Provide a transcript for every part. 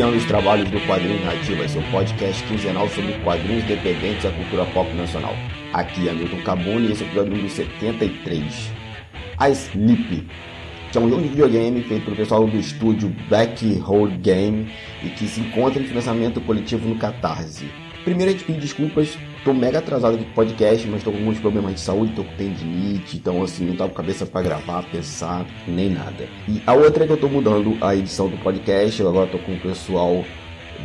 iniciando os trabalhos do Quadrinhos Nativas, seu podcast quinzenal sobre quadrinhos dependentes da cultura pop nacional. Aqui é Milton Cabuni e esse é o episódio número 73. A Sleep, que é um jogo de videogame feito pelo pessoal do estúdio Black Hole Game e que se encontra em financiamento coletivo no Catarse. Primeiro a gente pede desculpas Tô mega atrasado aqui podcast, mas tô com alguns problemas de saúde, tô com tendinite, então assim, não tava com cabeça para gravar, pensar, nem nada. E a outra é que eu tô mudando a edição do podcast, eu agora tô com o pessoal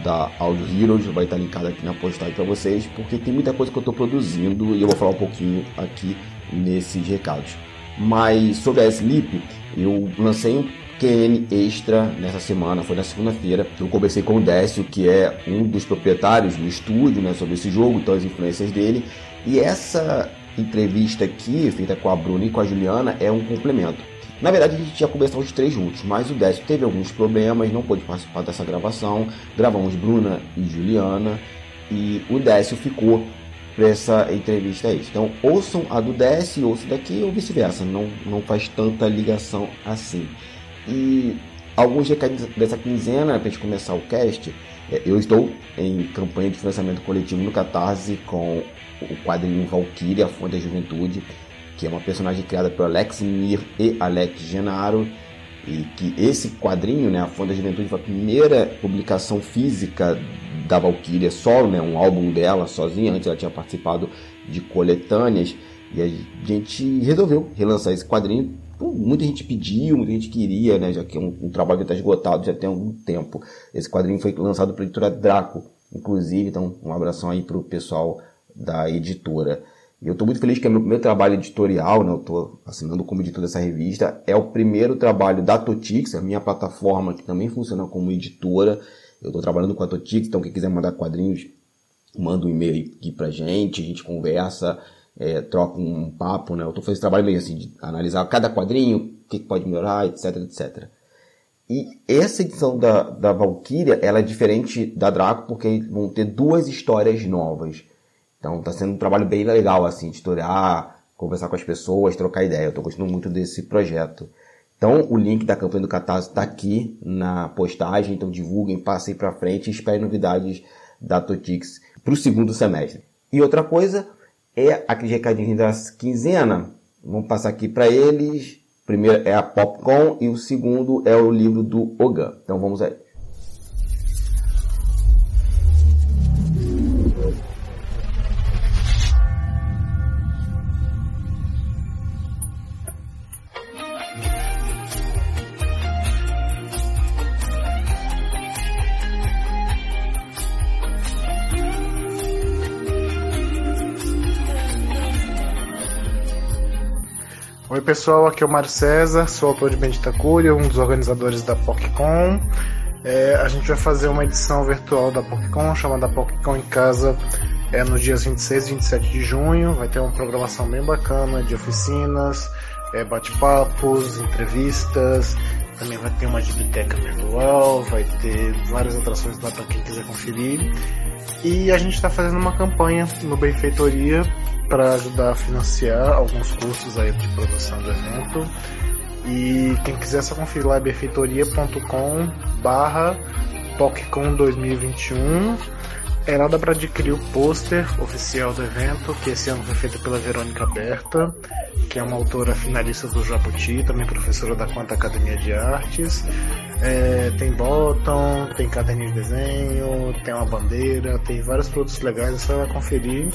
da Audio Heroes, vai estar linkado aqui na postagem para vocês, porque tem muita coisa que eu tô produzindo e eu vou falar um pouquinho aqui nesses recados. Mas sobre a Sleep, eu lancei um QN Extra nessa semana, foi na segunda-feira. Eu conversei com o Décio, que é um dos proprietários do estúdio, né, sobre esse jogo, então as influências dele. E essa entrevista aqui, feita com a Bruna e com a Juliana, é um complemento. Na verdade, a gente tinha conversado os três juntos, mas o Décio teve alguns problemas, não pôde participar dessa gravação. Gravamos Bruna e Juliana, e o Décio ficou para essa entrevista aí. Então, ouçam a do Décio, ouçam daqui ou vice-versa, não, não faz tanta ligação assim. E alguns recados dessa quinzena, para a gente começar o cast, é, eu estou em campanha de financiamento coletivo no Catarse com o quadrinho Valkyria, a Fonte da Juventude, que é uma personagem criada por Alex Mir e Alex Genaro. E que esse quadrinho, né, a Fonte da Juventude, foi a primeira publicação física da Valkyria solo, né, um álbum dela sozinha. Antes ela tinha participado de coletâneas. E a gente resolveu relançar esse quadrinho muita gente pediu, muita gente queria, né? Já que é um, um trabalho que está esgotado já tem algum tempo. Esse quadrinho foi lançado pela editora Draco, inclusive, então um abração aí para o pessoal da editora. Eu estou muito feliz que é meu primeiro trabalho editorial, né? Eu estou assinando como editor dessa revista. É o primeiro trabalho da Totix, a minha plataforma que também funciona como editora. Eu estou trabalhando com a Totix, então quem quiser mandar quadrinhos, manda um e-mail aqui pra gente, a gente conversa é, troca um papo, né? Eu tô fazendo esse trabalho meio assim, de analisar cada quadrinho, o que, pode melhorar, etc, etc. E essa edição da, da Valkyria, ela é diferente da Draco, porque vão ter duas histórias novas. Então tá sendo um trabalho bem legal, assim, de historiar, conversar com as pessoas, trocar ideia. Eu tô gostando muito desse projeto. Então, o link da campanha do Catarse está aqui na postagem, então divulguem, passem para frente e esperem novidades da Totix para o segundo semestre. E outra coisa, é aquele recadinho das quinzena. Vamos passar aqui para eles. Primeiro é a Popcorn e o segundo é o livro do Ogan. Então vamos aí. Pessoal, aqui é o Mário César, sou autor de Bendita Cúria, um dos organizadores da PocCon. É, a gente vai fazer uma edição virtual da PocCon chamada PocCon em Casa é, nos dias 26 e 27 de junho. Vai ter uma programação bem bacana de oficinas, é, bate-papos, entrevistas. Também vai ter uma biblioteca virtual, vai ter várias atrações lá para quem quiser conferir. E a gente está fazendo uma campanha no Benfeitoria para ajudar a financiar alguns custos aí de produção do evento. E quem quiser só conferir lá é benfeitoria.com barra PocCon 2021. É nada para adquirir o pôster oficial do evento, que esse ano foi feito pela Verônica Berta, que é uma autora finalista do Jabuti, também professora da Quanta Academia de Artes. É, tem bottom, tem caderninho de desenho, tem uma bandeira, tem vários produtos legais, é só conferir.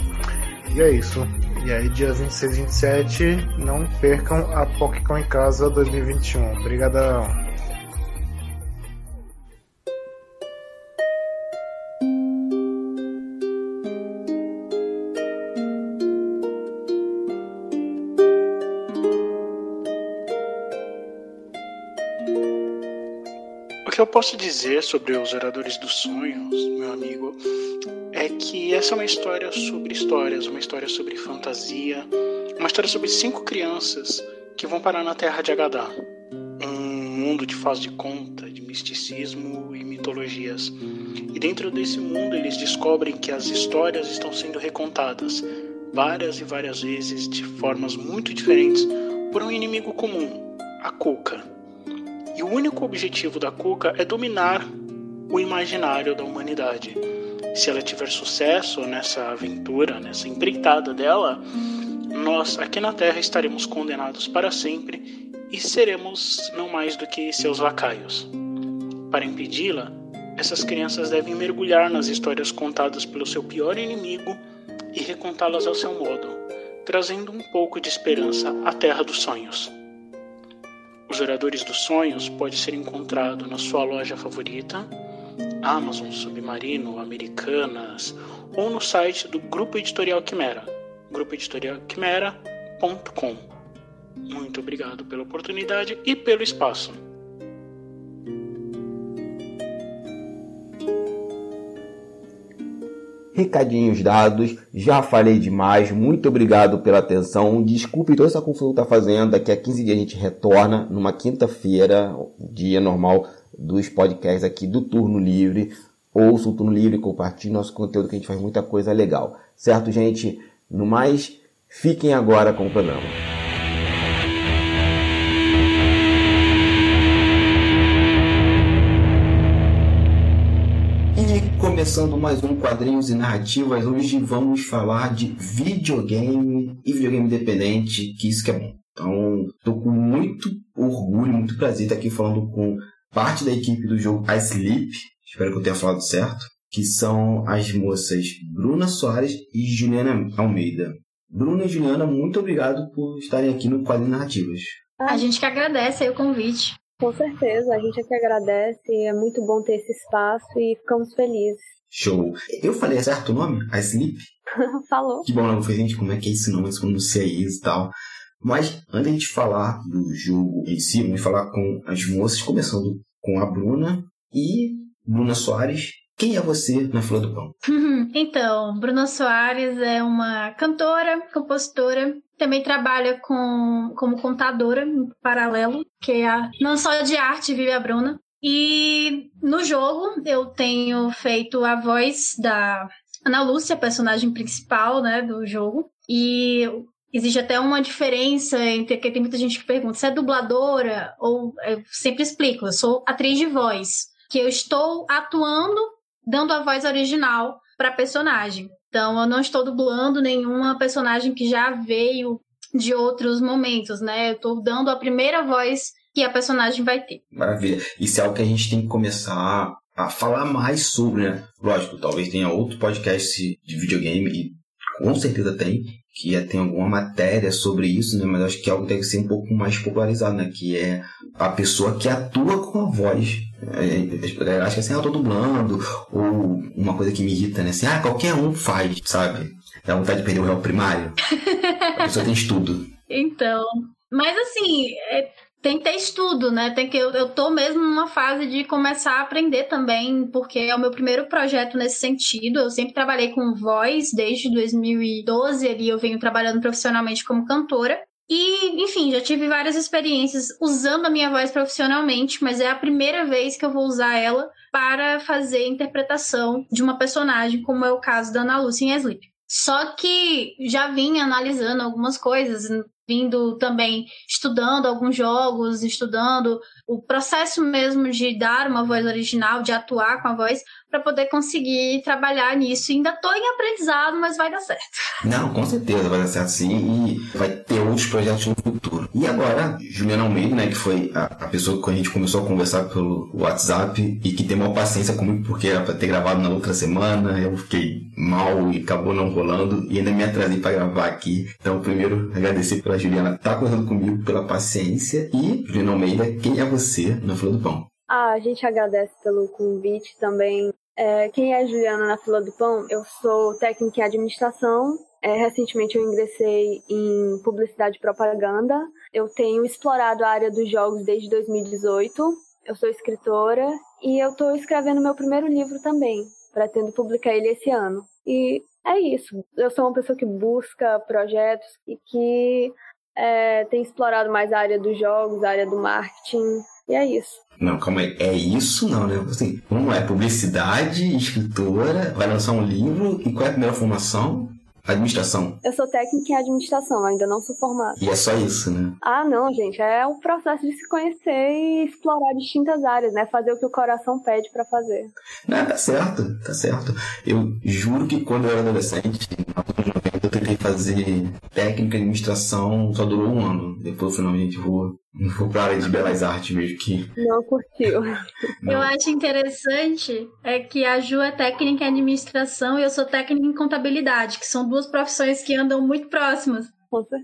E é isso. E aí, dia 26 e 27, não percam a PocCon em Casa 2021. Obrigadão! Que eu posso dizer sobre os Oradores dos Sonhos, meu amigo, é que essa é uma história sobre histórias, uma história sobre fantasia, uma história sobre cinco crianças que vão parar na Terra de Agadá, um mundo de faz de conta, de misticismo e mitologias. E dentro desse mundo eles descobrem que as histórias estão sendo recontadas várias e várias vezes de formas muito diferentes por um inimigo comum, a Cuca. E o único objetivo da Cuca é dominar o imaginário da humanidade. Se ela tiver sucesso nessa aventura, nessa empreitada dela, nós aqui na Terra estaremos condenados para sempre e seremos não mais do que seus lacaios. Para impedi-la, essas crianças devem mergulhar nas histórias contadas pelo seu pior inimigo e recontá-las ao seu modo, trazendo um pouco de esperança à Terra dos Sonhos. Os Oradores dos Sonhos pode ser encontrado na sua loja favorita, Amazon, Submarino, Americanas ou no site do Grupo Editorial Quimera, grupoeditorialquimera.com. Muito obrigado pela oportunidade e pelo espaço. Recadinhos dados, já falei demais, muito obrigado pela atenção. Desculpe toda essa confusão que tá fazendo. Daqui a 15 dias a gente retorna numa quinta-feira, dia normal dos podcasts aqui do Turno Livre. Ouça o Turno Livre, compartilhe nosso conteúdo que a gente faz muita coisa legal. Certo, gente? No mais, fiquem agora com o programa. Começando mais um Quadrinhos e Narrativas. Hoje vamos falar de videogame e videogame independente, que isso que é bom. Então, estou com muito orgulho, muito prazer estar aqui falando com parte da equipe do jogo Ice Sleep, espero que eu tenha falado certo, que são as moças Bruna Soares e Juliana Almeida. Bruna e Juliana, muito obrigado por estarem aqui no Quadrinhos Narrativas. A gente que agradece aí o convite. Com certeza, a gente é que agradece, é muito bom ter esse espaço e ficamos felizes. Show. Eu falei certo o nome? A Sleep? Falou. Que bom, não foi gente, como é que é esse nome, como pronuncia isso e tal. Mas, antes de falar do jogo em si, vamos falar com as moças, começando com a Bruna e Bruna Soares. Quem é você na fila do pão? então, Bruna Soares é uma cantora, compositora, também trabalha com, como contadora em paralelo, que é a, não só de arte vive a Bruna. E no jogo eu tenho feito a voz da Ana Lúcia, personagem principal né, do jogo. E existe até uma diferença entre que tem muita gente que pergunta se é dubladora ou eu sempre explico, eu sou atriz de voz, que eu estou atuando dando a voz original para personagem. Então eu não estou dublando nenhuma personagem que já veio de outros momentos, né? Eu estou dando a primeira voz que a personagem vai ter. Maravilha. Isso é algo que a gente tem que começar a falar mais sobre, né? Lógico, talvez tenha outro podcast de videogame, e com certeza tem, que é, tem alguma matéria sobre isso, né? Mas acho que é algo deve ser um pouco mais popularizado, né? Que é a pessoa que atua com a voz. É, é, acho que assim, eu tô dublando, ou uma coisa que me irrita, né? Assim, ah, qualquer um faz, sabe? Dá vontade de perder o réu primário. a pessoa tem estudo. Então, mas assim, é, tem que ter estudo, né? Tem que eu, eu tô mesmo numa fase de começar a aprender também, porque é o meu primeiro projeto nesse sentido. Eu sempre trabalhei com voz desde 2012 ali eu venho trabalhando profissionalmente como cantora. E, enfim, já tive várias experiências usando a minha voz profissionalmente, mas é a primeira vez que eu vou usar ela para fazer interpretação de uma personagem, como é o caso da Ana Lúcia em Sleep. Só que já vim analisando algumas coisas, vindo também estudando alguns jogos, estudando o processo mesmo de dar uma voz original, de atuar com a voz, para poder conseguir trabalhar nisso. Ainda estou em aprendizado, mas vai dar certo. Não, com certeza vai dar certo sim e vai ter outros projetos no futuro. E agora, Juliana Almeida, né, que foi a, pessoa que a gente começou a conversar pelo WhatsApp e que tem uma paciência comigo porque era para ter gravado na outra semana, eu fiquei mal e acabou não rolando e ainda me atrasei para gravar aqui. Então, primeiro, agradecer pela Juliana tá conversando comigo, pela paciência e, Juliana Almeida, quem é você na fila do pão? Ah, a gente agradece pelo convite também. É, quem é Juliana na fila do pão? Eu sou técnica em administração. É, recentemente eu ingressei em publicidade e propaganda. Eu tenho explorado a área dos jogos desde 2018. Eu sou escritora e eu estou escrevendo meu primeiro livro também. Pretendo publicar ele esse ano. E é isso. Eu sou uma pessoa que busca projetos e que é, tem explorado mais a área dos jogos, a área do marketing. E é isso. Não, calma aí. É isso não, né? Assim, como é? Publicidade, escritora, vai lançar um livro. E qual é a primeira formação? Administração. Eu sou técnica em administração, ainda não sou formada. E é só isso, né? Ah, não, gente. É o processo de se conhecer e explorar distintas áreas, né? Fazer o que o coração pede para fazer. Não, tá certo, tá certo. Eu juro que quando eu era adolescente, eu tentei fazer técnica em administração, só durou um ano. Depois, finalmente, vou, vou pra área de belas artes mesmo que. Não curtiu. Não. Eu acho interessante é que a Ju é técnica em administração e eu sou técnica em contabilidade, que são duas profissões que andam muito próximas.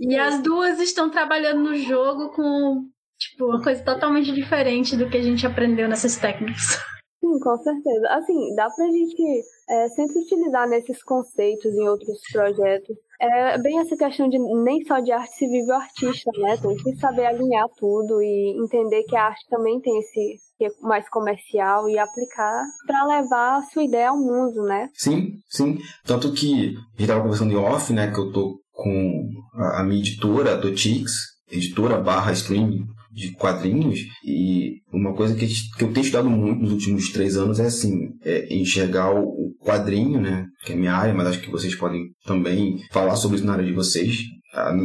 E as duas estão trabalhando no jogo com tipo uma coisa totalmente diferente do que a gente aprendeu nessas técnicas. Sim, com certeza. Assim, dá pra gente é, sempre utilizar nesses conceitos em outros projetos. É bem essa questão de nem só de arte se vive o artista, né? Tem que saber alinhar tudo e entender que a arte também tem esse é mais comercial e aplicar para levar a sua ideia ao mundo, né? Sim, sim. Tanto que a gente estava conversando em off, né? Que eu tô com a, minha editora, a Totix, editora barra streaming de quadrinhos e uma coisa que, que eu tenho estudado muito nos últimos três anos é assim é enxergar o quadrinho né que é minha área mas acho que vocês podem também falar sobre isso na área de vocês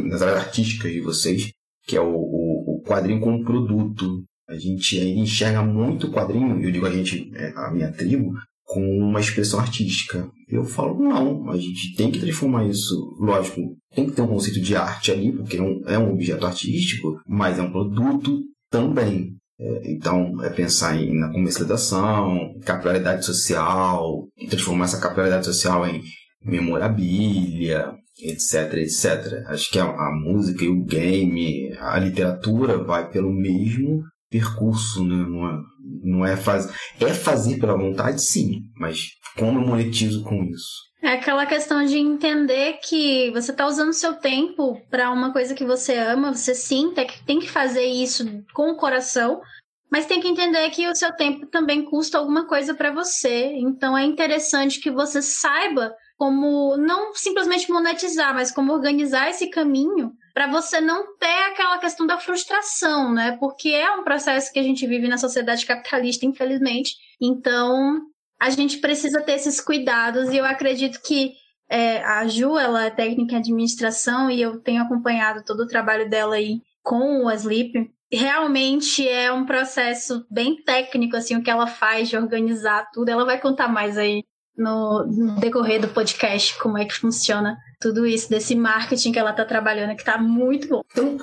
nas áreas artísticas de vocês que é o, o, o quadrinho como produto a gente enxerga muito quadrinho eu digo a gente é, a minha tribo com uma expressão artística. Eu falo, não, a gente tem que transformar isso, lógico, tem que ter um conceito de arte ali, porque é um, é um objeto artístico, mas é um produto também. Então, é pensar em, na comercialização, capilaridade social, transformar essa capilaridade social em memorabilia, etc, etc. Acho que a, a música e o game, a literatura vai pelo mesmo percurso, né? Não é, não é fazer. É fazer pela vontade, sim, mas como eu monetizo com isso? É aquela questão de entender que você está usando seu tempo para uma coisa que você ama, você sim tem que fazer isso com o coração, mas tem que entender que o seu tempo também custa alguma coisa para você. Então é interessante que você saiba como não simplesmente monetizar, mas como organizar esse caminho para você não ter aquela questão da frustração, né? Porque é um processo que a gente vive na sociedade capitalista, infelizmente. Então, a gente precisa ter esses cuidados e eu acredito que é, a Ju, ela é técnica em administração e eu tenho acompanhado todo o trabalho dela aí com o Asleep. Realmente é um processo bem técnico, assim, o que ela faz de organizar tudo. Ela vai contar mais aí no, no decorrer do podcast como é que funciona tudo isso, desse marketing que ela está trabalhando, que está muito bom. Então,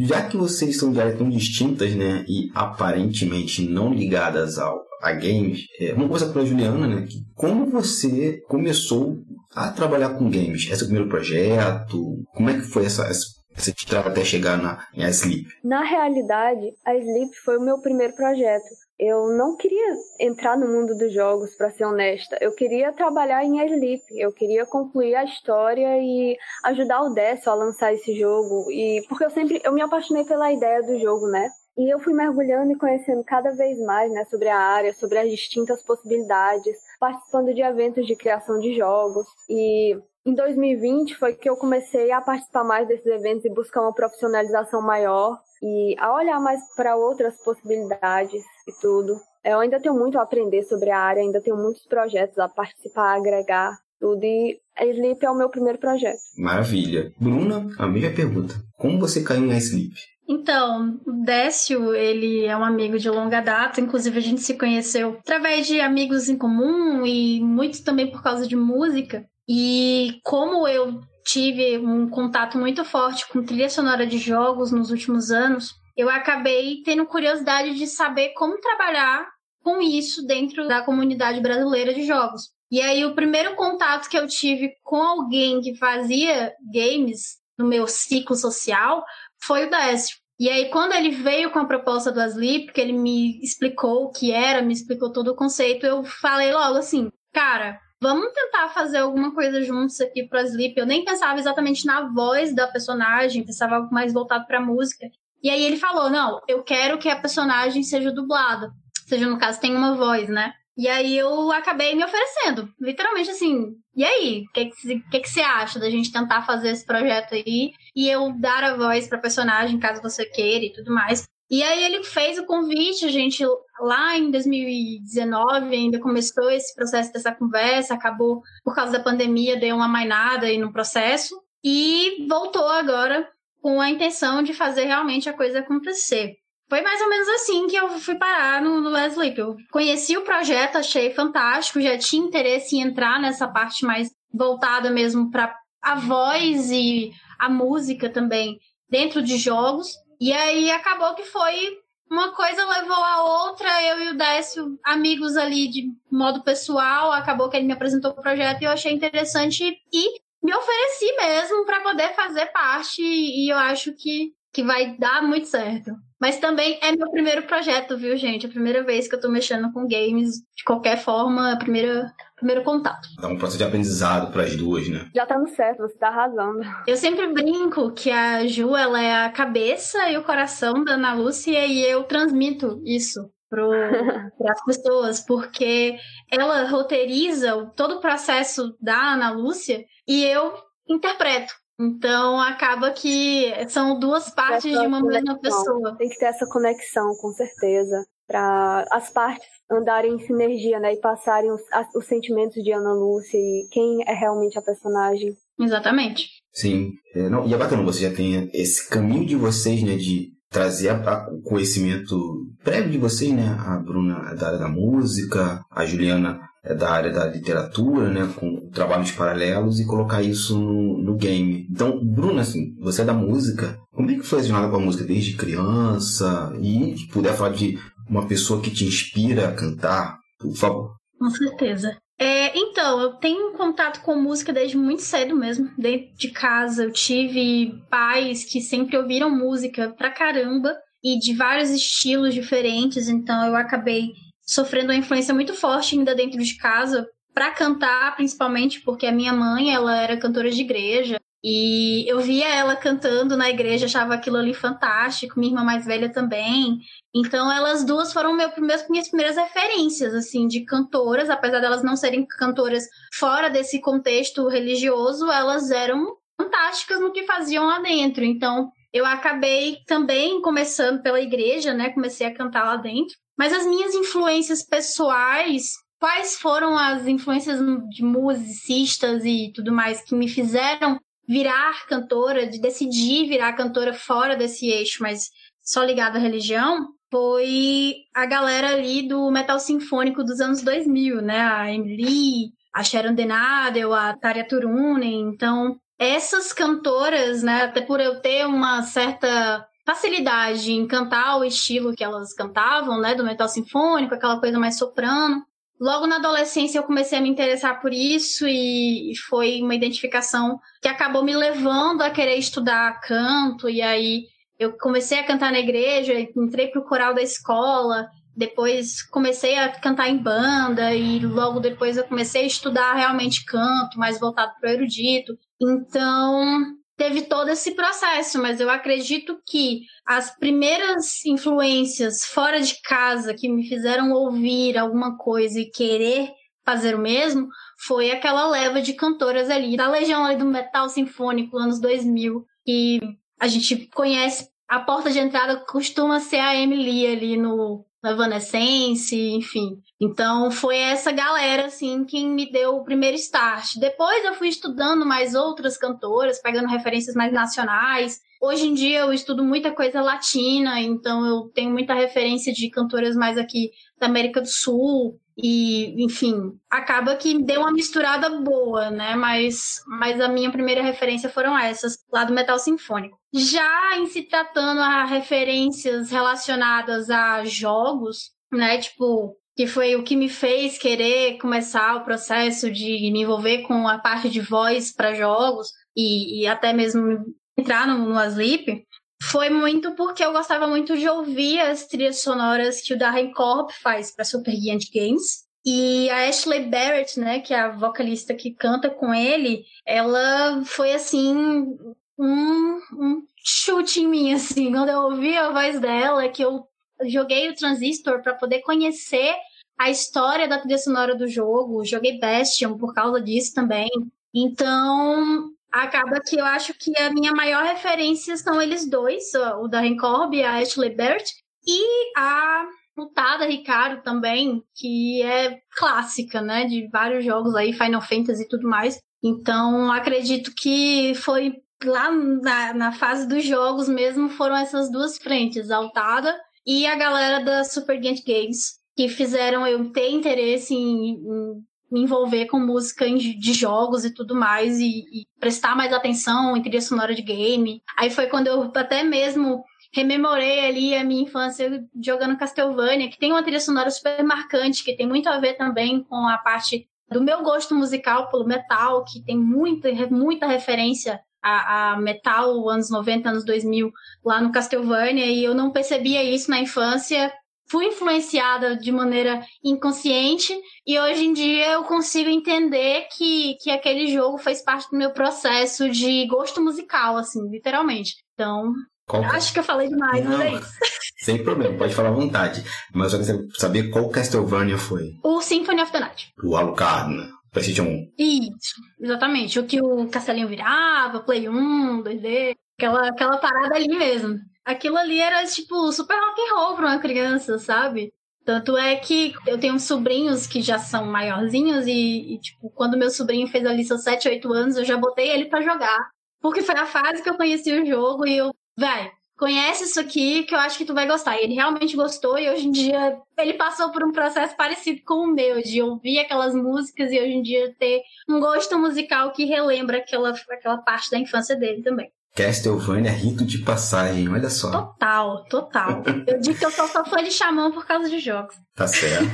já que vocês são de áreas tão distintas, né, e aparentemente não ligadas ao, a games, é, vamos começar pela Juliana, né, como você começou a trabalhar com games? Esse é o primeiro projeto? Como é que foi essa, essa essa estrada até chegar na, em Sleep? Na realidade, a Sleep foi o meu primeiro projeto eu não queria entrar no mundo dos jogos, para ser honesta. Eu queria trabalhar em Sleep, eu queria concluir a história e ajudar o Décio a lançar esse jogo. E porque eu sempre eu me apaixonei pela ideia do jogo, né? E eu fui mergulhando e conhecendo cada vez mais, né, sobre a área, sobre as distintas possibilidades, participando de eventos de criação de jogos e em 2020 foi que eu comecei a participar mais desses eventos e buscar uma profissionalização maior e a olhar mais para outras possibilidades e tudo. Eu ainda tenho muito a aprender sobre a área, ainda tenho muitos projetos a participar, a agregar tudo. E a Sleep é o meu primeiro projeto. Maravilha. Bruna, a mesma pergunta. Como você caiu na Sleep? Então, o Décio, ele é um amigo de longa data, inclusive a gente se conheceu através de amigos em comum e muito também por causa de música. E como eu tive um contato muito forte com trilha sonora de jogos nos últimos anos, eu acabei tendo curiosidade de saber como trabalhar com isso dentro da comunidade brasileira de jogos. E aí, o primeiro contato que eu tive com alguém que fazia games no meu ciclo social foi o Décio. E aí, quando ele veio com a proposta do Asleep, que ele me explicou o que era, me explicou todo o conceito, eu falei logo assim, cara, vamos tentar fazer alguma coisa juntos aqui pro Sleep. Eu nem pensava exatamente na voz da personagem, pensava algo mais voltado pra música. E aí ele falou: não, eu quero que a personagem seja dublada. Seja, no caso, tem uma voz, né? E aí eu acabei me oferecendo. Literalmente assim, e aí? O que, que, que, você acha da gente tentar fazer esse projeto aí? E eu dar a voz pra personagem, caso você queira e tudo mais. E aí ele fez o convite, a gente lá em 2019 ainda começou esse processo dessa conversa, acabou por causa da pandemia, deu uma mainada aí no processo e voltou agora com a intenção de fazer realmente a coisa acontecer. Foi mais ou menos assim que eu fui parar no, no Leslie. Eu conheci o projeto, achei fantástico, já tinha interesse em entrar nessa parte mais voltada mesmo para a voz e a música também dentro de jogos. E aí acabou que foi uma coisa levou a outra, eu e o Décio, amigos ali de modo pessoal, acabou que ele me apresentou o projeto e eu achei interessante e me ofereci mesmo para poder fazer parte e eu acho que, que vai dar muito certo. Mas também é meu primeiro projeto, viu, gente? A primeira vez que eu tô mexendo com games de qualquer forma, a primeira primeiro contato. É um processo de aprendizado para as duas, né? Já tá no certo, você tá arrasando. Eu sempre brinco que a Ju, ela é a cabeça e o coração da Ana Lúcia e eu transmito isso para as pessoas, porque ela roteiriza todo o processo da Ana Lúcia e eu interpreto. Então acaba que são duas partes de uma conexão. mesma pessoa. Tem que ter essa conexão, com certeza, para as partes andarem em sinergia, né? E passarem os, os sentimentos de Ana Lúcia e quem é realmente a personagem. Exatamente. Sim. É, não, e é bacana, você já tem esse caminho de vocês, né? De trazer o conhecimento prévio de vocês, né? A Bruna é da área da música, a Juliana é da área da literatura, né? Com trabalhos paralelos e colocar isso no, no game. Então, Bruna, assim, você é da música. Como é que foi a jornada com a música desde criança? E puder falar de uma pessoa que te inspira a cantar, por favor. Com certeza. É, então, eu tenho contato com música desde muito cedo mesmo. Dentro de casa, eu tive pais que sempre ouviram música pra caramba e de vários estilos diferentes, então eu acabei sofrendo uma influência muito forte ainda dentro de casa para cantar, principalmente porque a minha mãe, ela era cantora de igreja, e eu via ela cantando na igreja, achava aquilo ali fantástico, minha irmã mais velha também. Então, elas duas foram meu, meus, minhas primeiras referências, assim, de cantoras, apesar delas não serem cantoras fora desse contexto religioso, elas eram fantásticas no que faziam lá dentro. Então, eu acabei também começando pela igreja, né? Comecei a cantar lá dentro. Mas as minhas influências pessoais, quais foram as influências de musicistas e tudo mais que me fizeram virar cantora, de decidir virar cantora fora desse eixo, mas só ligado à religião, foi a galera ali do metal sinfônico dos anos 2000, né? A Emily, a Sharon Denadel, a Tarja Turunen. Então, essas cantoras, né, até por eu ter uma certa facilidade em cantar o estilo que elas cantavam, né, do metal sinfônico, aquela coisa mais soprano, Logo na adolescência eu comecei a me interessar por isso e foi uma identificação que acabou me levando a querer estudar canto e aí eu comecei a cantar na igreja, entrei pro coral da escola, depois comecei a cantar em banda e logo depois eu comecei a estudar realmente canto, mais voltado para o erudito. Então, teve todo esse processo, mas eu acredito que as primeiras influências fora de casa que me fizeram ouvir alguma coisa e querer fazer o mesmo foi aquela leva de cantoras ali da legião ali do metal sinfônico anos 2000 que a gente conhece a porta de entrada costuma ser a Emily ali no Evanescence, enfim. Então foi essa galera assim quem me deu o primeiro start. Depois eu fui estudando mais outras cantoras, pegando referências mais nacionais. Hoje em dia eu estudo muita coisa latina, então eu tenho muita referência de cantoras mais aqui da América do Sul. E, enfim, acaba que deu uma misturada boa, né? Mas, mas a minha primeira referência foram essas, lá do metal sinfônico. Já em se tratando a referências relacionadas a jogos, né? Tipo, que foi o que me fez querer começar o processo de me envolver com a parte de voz para jogos e, e, até mesmo entrar no, no Asleep, foi muito porque eu gostava muito de ouvir as trilhas sonoras que o Darren Korb faz para Super Giant Games. E a Ashley Barrett, né, que é a vocalista que canta com ele, ela foi assim um, um chute em mim, assim, quando eu ouvi a voz dela, que eu joguei o Transistor para poder conhecer a história da trilha sonora do jogo, joguei Bastion por causa disso também. Então, acaba que eu acho que a minha maior referência são eles dois, o Darren Corb e a Ashley Bert, E a Lutada Ricardo também, que é clássica, né? De vários jogos aí, Final Fantasy e tudo mais. Então, acredito que foi lá na, na fase dos jogos mesmo, foram essas duas frentes, a Altada e a galera da Super Game Games, que fizeram eu ter interesse em, em me envolver com música de jogos e tudo mais, e, e prestar mais atenção em trilha sonora de game. Aí foi quando eu até mesmo rememorei ali a minha infância jogando Castlevania, que tem uma trilha sonora super marcante, que tem muito a ver também com a parte do meu gosto musical pelo metal, que tem muita, muita referência a, a, metal anos 90, anos 2000 lá no Castlevania e eu não percebia isso na infância. Fui influenciada de maneira inconsciente e hoje em dia eu consigo entender que, que aquele jogo fez parte do meu processo de gosto musical, assim, literalmente. Então, qual... Acho que eu falei demais, não, mas é isso. Sem problema, pode falar à vontade. Mas eu quero saber qual Castlevania foi. O Symphony of the Night. O Alucard, né? PlayStation 1. Isso, exatamente. O que o castelinho virava, Play 1, 2D, aquela, aquela parada ali mesmo. Aquilo ali era, tipo, super rock and roll pra uma criança, sabe? Tanto é que eu tenho sobrinhos que já são maiorzinhos e, e, tipo, quando meu sobrinho fez ali seus 7, 8 anos, eu já botei ele para jogar. Porque foi a fase que eu conheci o jogo e eu vai, conhece isso aqui que eu acho que tu vai gostar. E ele realmente gostou e hoje em dia ele passou por um processo parecido com o meu, de ouvir aquelas músicas e hoje em dia ter um gosto musical que relembra aquela, aquela parte da infância dele também. Castlevania é rito de passagem, olha só. Total, total. Eu digo que eu só sou fã de Xamã por causa de jogos. Tá certo.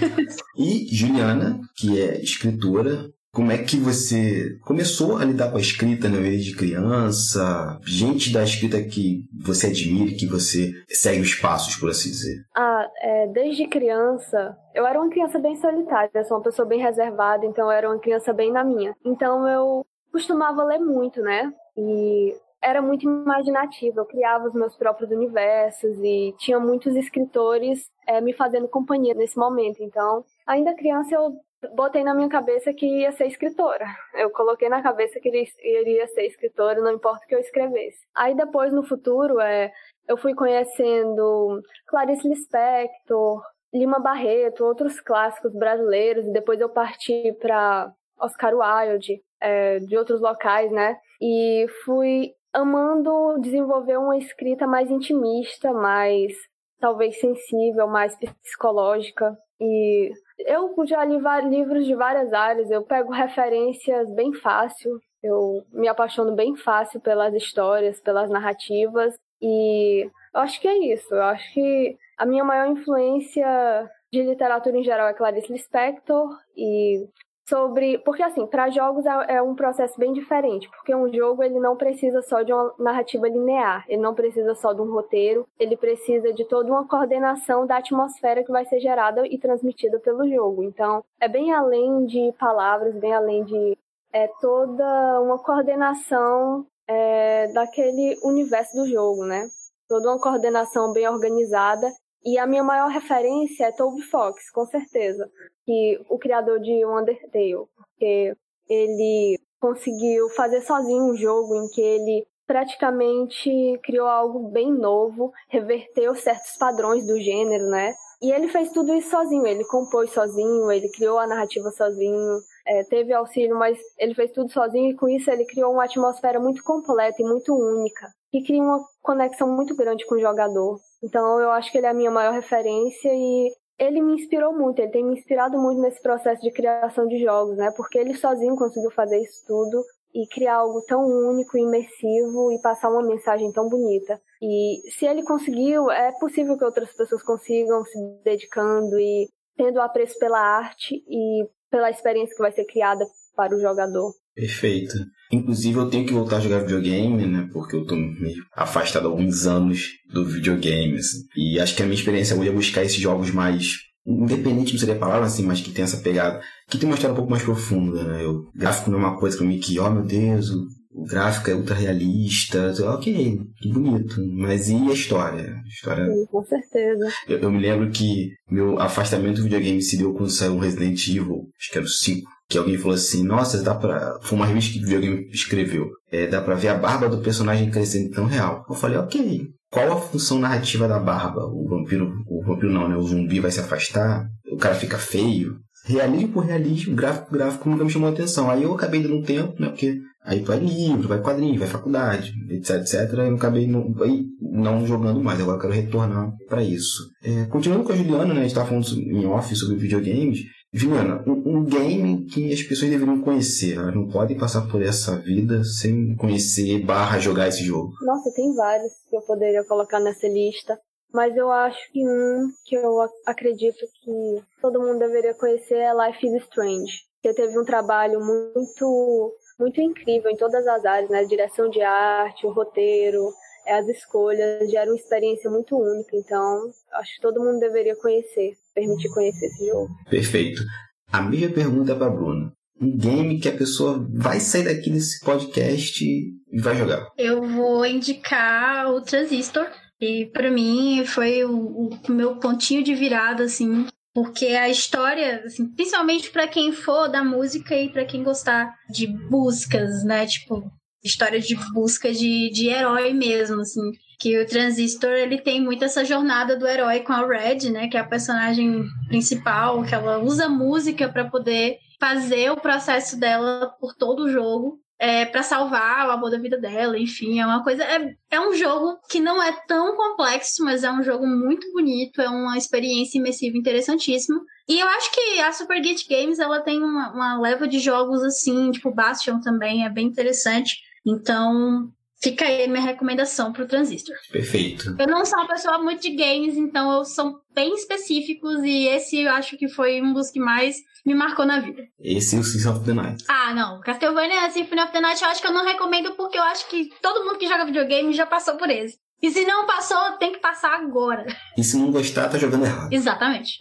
E Juliana, que é escritora, como é que você começou a lidar com a escrita né, vez de criança? Gente da escrita que você admira, que você segue os passos, por assim dizer. Ah, é, desde criança, eu era uma criança bem solitária, sou uma pessoa bem reservada, então eu era uma criança bem na minha. Então eu costumava ler muito, né? E era muito imaginativa, eu criava os meus próprios universos e tinha muitos escritores é, me fazendo companhia nesse momento. Então, ainda criança, eu botei na minha cabeça que ia ser escritora. Eu coloquei na cabeça que iria ser escritora, não importa o que eu escrevesse. Aí depois, no futuro, é, eu fui conhecendo Clarice Lispector, Lima Barreto, outros clássicos brasileiros, e depois eu parti para Oscar Wilde, é, de outros locais, né? E fui amando desenvolver uma escrita mais intimista, mais talvez sensível, mais psicológica. E eu já li livros de várias áreas, eu pego referências bem fácil, eu me apaixono bem fácil pelas histórias, pelas narrativas, e eu acho que é isso. Eu acho que a minha maior influência de literatura em geral é Clarice Lispector, e sobre porque assim para jogos é, é, um processo bem diferente porque um jogo ele não precisa só de uma narrativa linear ele não precisa só de um roteiro ele precisa de toda uma coordenação da atmosfera que vai ser gerada e transmitida pelo jogo. Então é bem além de palavras bem além de é toda uma coordenação é, daquele universo do jogo né? Toda uma coordenação bem organizada e a minha maior referência é Toby Fox, com certeza, que o criador de Undertale, porque ele conseguiu fazer sozinho um jogo em que ele praticamente criou algo bem novo, reverteu certos padrões do gênero, né? E ele fez tudo isso sozinho, ele compôs sozinho, ele criou a narrativa sozinho, é, teve auxílio, mas ele fez tudo sozinho e com isso ele criou uma atmosfera muito completa e muito única, que cria uma conexão muito grande com o jogador. Então eu acho que ele é a minha maior referência e ele me inspirou muito, ele tem me inspirado muito nesse processo de criação de jogos, né? Porque ele sozinho conseguiu fazer isso tudo e criar algo tão único, imersivo e passar uma mensagem tão bonita. E se ele conseguiu, é possível que outras pessoas consigam se dedicando e tendo apreço pela arte e pela experiência que vai ser criada para o jogador. Perfeito. Inclusive eu tenho que voltar a jogar videogame, né? Porque eu tô meio afastado há alguns anos do videogame, assim. E acho que a minha experiência hoje é buscar esses jogos mais independente não seria a palavra assim, mas que tem essa pegada, que tem uma história um pouco mais profunda, né? O gráfico não é uma coisa pra mim que, oh meu Deus, o gráfico é ultra realista, ok, que bonito, mas e a história? A história... Sim, com certeza. Eu, eu, me lembro que meu afastamento do videogame se deu quando saiu o Resident Evil, acho que era o 5, que alguém falou assim, nossa, dá pra. Foi uma revista que o videogame escreveu. É, dá pra ver a barba do personagem crescendo tão real. Eu falei, ok. qual a função narrativa da barba? O vampiro, o vampiro não, né? O zumbi vai se afastar, o cara fica feio. Realismo por realismo, gráfico por gráfico nunca me chamou a atenção. Aí eu acabei dando um tempo, né? Porque aí vai livro, vai quadrinho, vai faculdade, etc, etc. Eu acabei não, não jogando mais. Agora quero retornar para isso. É, continuando com a Juliana, né? A gente estava falando em off sobre videogames. Juliana, um, um, game que as pessoas deveriam conhecer. Elas não podem passar por essa vida sem conhecer barra jogar esse jogo. Nossa, tem vários que eu poderia colocar nessa lista. Mas eu acho que um que eu acredito que todo mundo deveria conhecer é Life is Strange. Que teve um trabalho muito, muito incrível em todas as áreas, né? Direção de arte, o roteiro, as escolhas, já era uma experiência muito única. Então, acho que todo mundo deveria conhecer permitir conhecer esse jogo. Perfeito. A mesma pergunta para Bruna. Um game que a pessoa vai sair daqui desse podcast e vai jogar. Eu vou indicar o Transistor. E para mim foi o, o, meu pontinho de virada, assim, porque a história, assim, principalmente para quem for da música e para quem gostar de buscas, né? Tipo, história de busca de, de herói mesmo, assim que o Transistor ele tem muito essa jornada do herói com a Red, né, que é a personagem principal, que ela usa música para poder fazer o processo dela por todo o jogo. É, para salvar o amor da vida dela, enfim, é uma coisa. É, é um jogo que não é tão complexo, mas é um jogo muito bonito, é uma experiência imersiva interessantíssima. E eu acho que a Super Geek Games ela tem uma, uma leva de jogos assim, tipo Bastion também, é bem interessante. Então, Fica aí a minha recomendação pro Transistor. Perfeito. Eu não sou uma pessoa muito de games, então eu são bem específicos e esse eu acho que foi um dos que mais me marcou na vida. Esse e o Symphony of the Night. Ah, não. Castlevania Symphony of the Night eu acho que eu não recomendo porque eu acho que todo mundo que joga videogame já passou por esse. E se não passou, tem que passar agora. E se não gostar, tá jogando errado. Exatamente.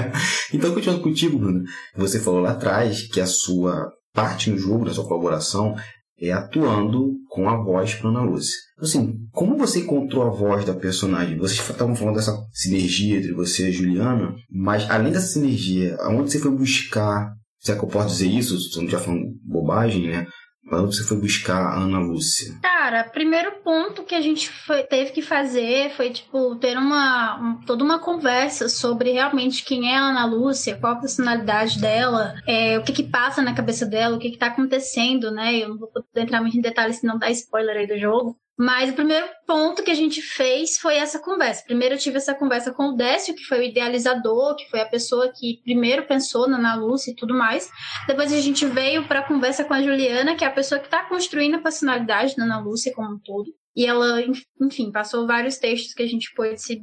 então, continuando contigo, Bruno. Você falou lá atrás que a sua parte no jogo, na sua colaboração, é, atuando com a voz para Ana Lúcia. Assim, como você encontrou a voz da personagem? Vocês estavam falando dessa sinergia entre você e a Juliana, mas além dessa sinergia, aonde você foi buscar? Será que eu posso dizer isso? Não já falando bobagem, né? Quando você foi buscar a Ana Lúcia? Cara, primeiro ponto que a gente foi, teve que fazer foi, tipo, ter uma, um, toda uma conversa sobre realmente quem é a Ana Lúcia, qual a personalidade dela, é, o que que passa na cabeça dela, o que que tá acontecendo, né? Eu não vou entrar muito em detalhes se não dar spoiler aí do jogo. Mas o primeiro ponto que a gente fez foi essa conversa. Primeiro eu tive essa conversa com o Décio, que foi o idealizador, que foi a pessoa que primeiro pensou na Ana Lúcia e tudo mais. Depois a gente veio para a conversa com a Juliana, que é a pessoa que está construindo a personalidade da Ana Lúcia como um todo. E ela, enfim, passou vários textos que a gente pôde se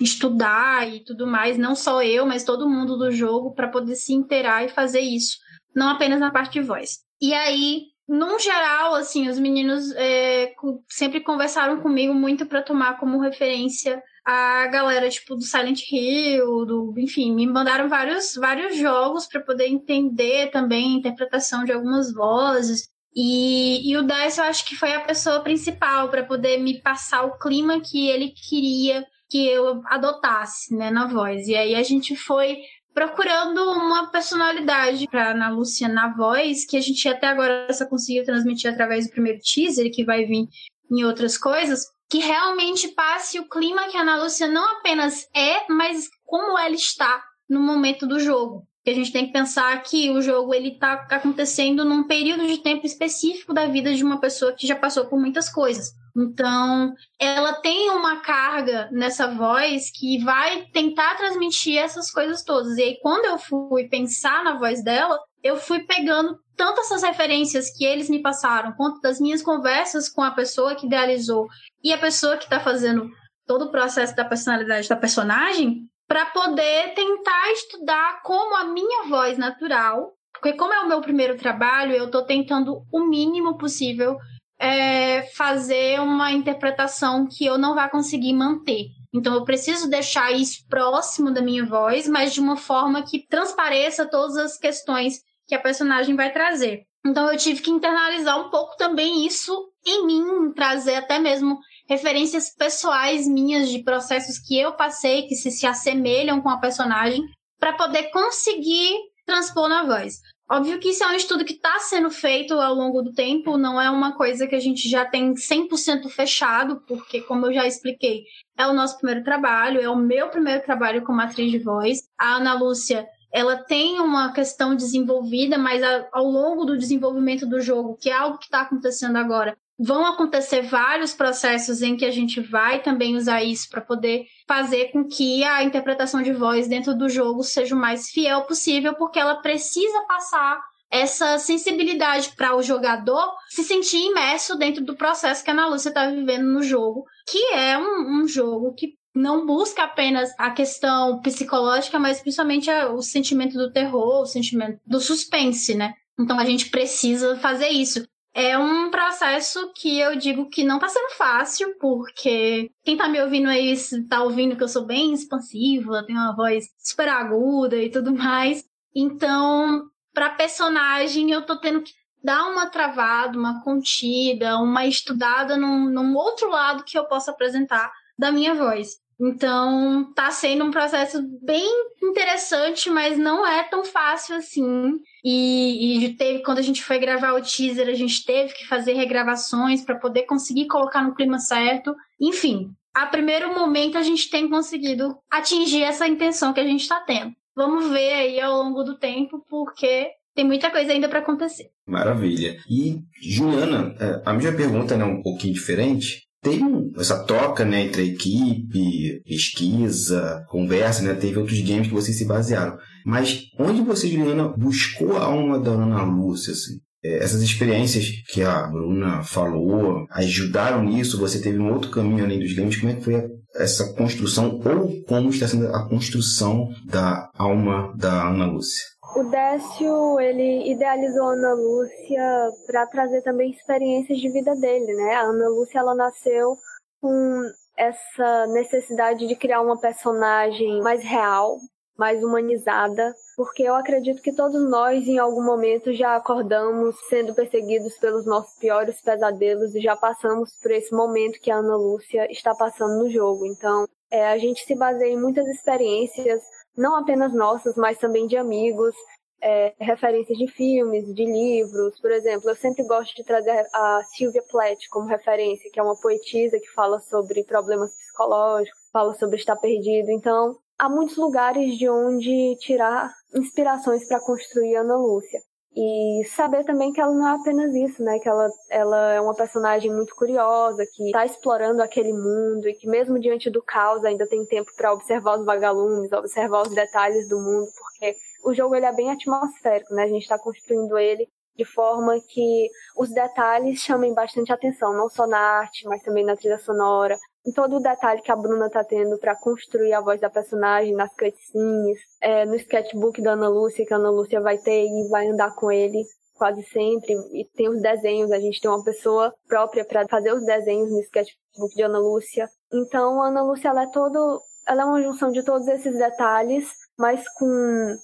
estudar e tudo mais, não só eu, mas todo mundo do jogo, para poder se inteirar e fazer isso, não apenas na parte de voz. E aí, num geral, assim, os meninos é, sempre conversaram comigo muito para tomar como referência a galera, tipo, do Silent Hill, do, enfim, me mandaram vários, vários jogos para poder entender também a interpretação de algumas vozes. E, e o Dice eu acho que foi a pessoa principal para poder me passar o clima que ele queria que eu adotasse, né, na voz. E aí a gente foi procurando uma personalidade para Ana Lúcia na voz, que a gente até agora só conseguiu transmitir através do primeiro teaser, que vai vir em outras coisas, que realmente passe o clima que a Ana Lúcia não apenas é, mas como ela está no momento do jogo. Que a gente tem que pensar que o jogo ele está acontecendo num período de tempo específico da vida de uma pessoa que já passou por muitas coisas. Então, ela tem uma carga nessa voz que vai tentar transmitir essas coisas todas. E aí, quando eu fui pensar na voz dela, eu fui pegando tanto essas referências que eles me passaram, quanto das minhas conversas com a pessoa que idealizou e a pessoa que está fazendo todo o processo da personalidade da personagem, para poder tentar estudar como a minha voz natural, porque como é o meu primeiro trabalho, eu estou tentando o mínimo possível é, fazer uma interpretação que eu não vá conseguir manter. Então eu preciso deixar isso próximo da minha voz, mas de uma forma que transpareça todas as questões que a personagem vai trazer. Então eu tive que internalizar um pouco também isso em mim, trazer até mesmo referências pessoais minhas de processos que eu passei que se, se assemelham com a personagem para poder conseguir transpor na voz. Óbvio que isso é um estudo que está sendo feito ao longo do tempo, não é uma coisa que a gente já tem 100% fechado, porque, como eu já expliquei, é o nosso primeiro trabalho, é o meu primeiro trabalho como atriz de voz. A Ana Lúcia, ela tem uma questão desenvolvida, mas ao longo do desenvolvimento do jogo, que é algo que está acontecendo agora, vão acontecer vários processos em que a gente vai também usar isso para poder fazer com que a interpretação de voz dentro do jogo seja o mais fiel possível, porque ela precisa passar essa sensibilidade para o jogador se sentir imerso dentro do processo que a Ana Lúcia está vivendo no jogo, que é um, um jogo que não busca apenas a questão psicológica, mas principalmente o sentimento do terror, o sentimento do suspense, né? Então a gente precisa fazer isso. É um processo que eu digo que não tá sendo fácil, porque quem tá me ouvindo aí tá ouvindo que eu sou bem expansiva, tenho uma voz super aguda e tudo mais. Então, pra personagem, eu tô tendo que dar uma travada, uma contida, uma estudada num, num outro lado que eu possa apresentar da minha voz. Então, tá sendo um processo bem interessante, mas não é tão fácil assim. E, e teve, quando a gente foi gravar o teaser, a gente teve que fazer regravações para poder conseguir colocar no clima certo. Enfim, a primeiro momento a gente tem conseguido atingir essa intenção que a gente está tendo. Vamos ver aí ao longo do tempo, porque tem muita coisa ainda para acontecer. Maravilha. E, Juliana, é, a minha pergunta é um pouquinho diferente teve essa troca né, entre a equipe, pesquisa, conversa, né? Teve outros games que vocês se basearam. Mas onde você, Juliana, buscou a alma da Ana Lúcia, assim? É, essas experiências que a Bruna falou ajudaram nisso? Você teve um outro caminho além dos games? Como é que foi essa construção ou como está sendo a construção da alma da Ana Lúcia? O Décio, ele idealizou a Ana Lúcia para trazer também experiências de vida dele, né? A Ana Lúcia, ela nasceu com essa necessidade de criar uma personagem mais real, mais humanizada, porque eu acredito que todos nós, em algum momento, já acordamos sendo perseguidos pelos nossos piores pesadelos e já passamos por esse momento que a Ana Lúcia está passando no jogo. Então, é, a gente se baseia em muitas experiências não apenas nossas, mas também de amigos, é, referências de filmes, de livros. Por exemplo, eu sempre gosto de trazer a Sylvia Plath como referência, que é uma poetisa que fala sobre problemas psicológicos, fala sobre estar perdido. Então, há muitos lugares de onde tirar inspirações para construir Ana Lúcia. E saber também que ela não é apenas isso, né? Que ela, ela é uma personagem muito curiosa, que está explorando aquele mundo e que mesmo diante do caos ainda tem tempo para observar os vagalumes, observar os detalhes do mundo, porque o jogo ele é bem atmosférico, né? A gente está construindo ele de forma que os detalhes chamem bastante atenção, não só na arte, mas também na trilha sonora, todo o detalhe que a Bruna tá tendo para construir a voz da personagem, nas cutscenes, é, no sketchbook da Ana Lúcia, que a Ana Lúcia vai ter e vai andar com ele quase sempre, e tem os desenhos, a gente tem uma pessoa própria para fazer os desenhos no sketchbook de Ana Lúcia. Então, a Ana Lúcia, ela é todo, ela é uma junção de todos esses detalhes, mas com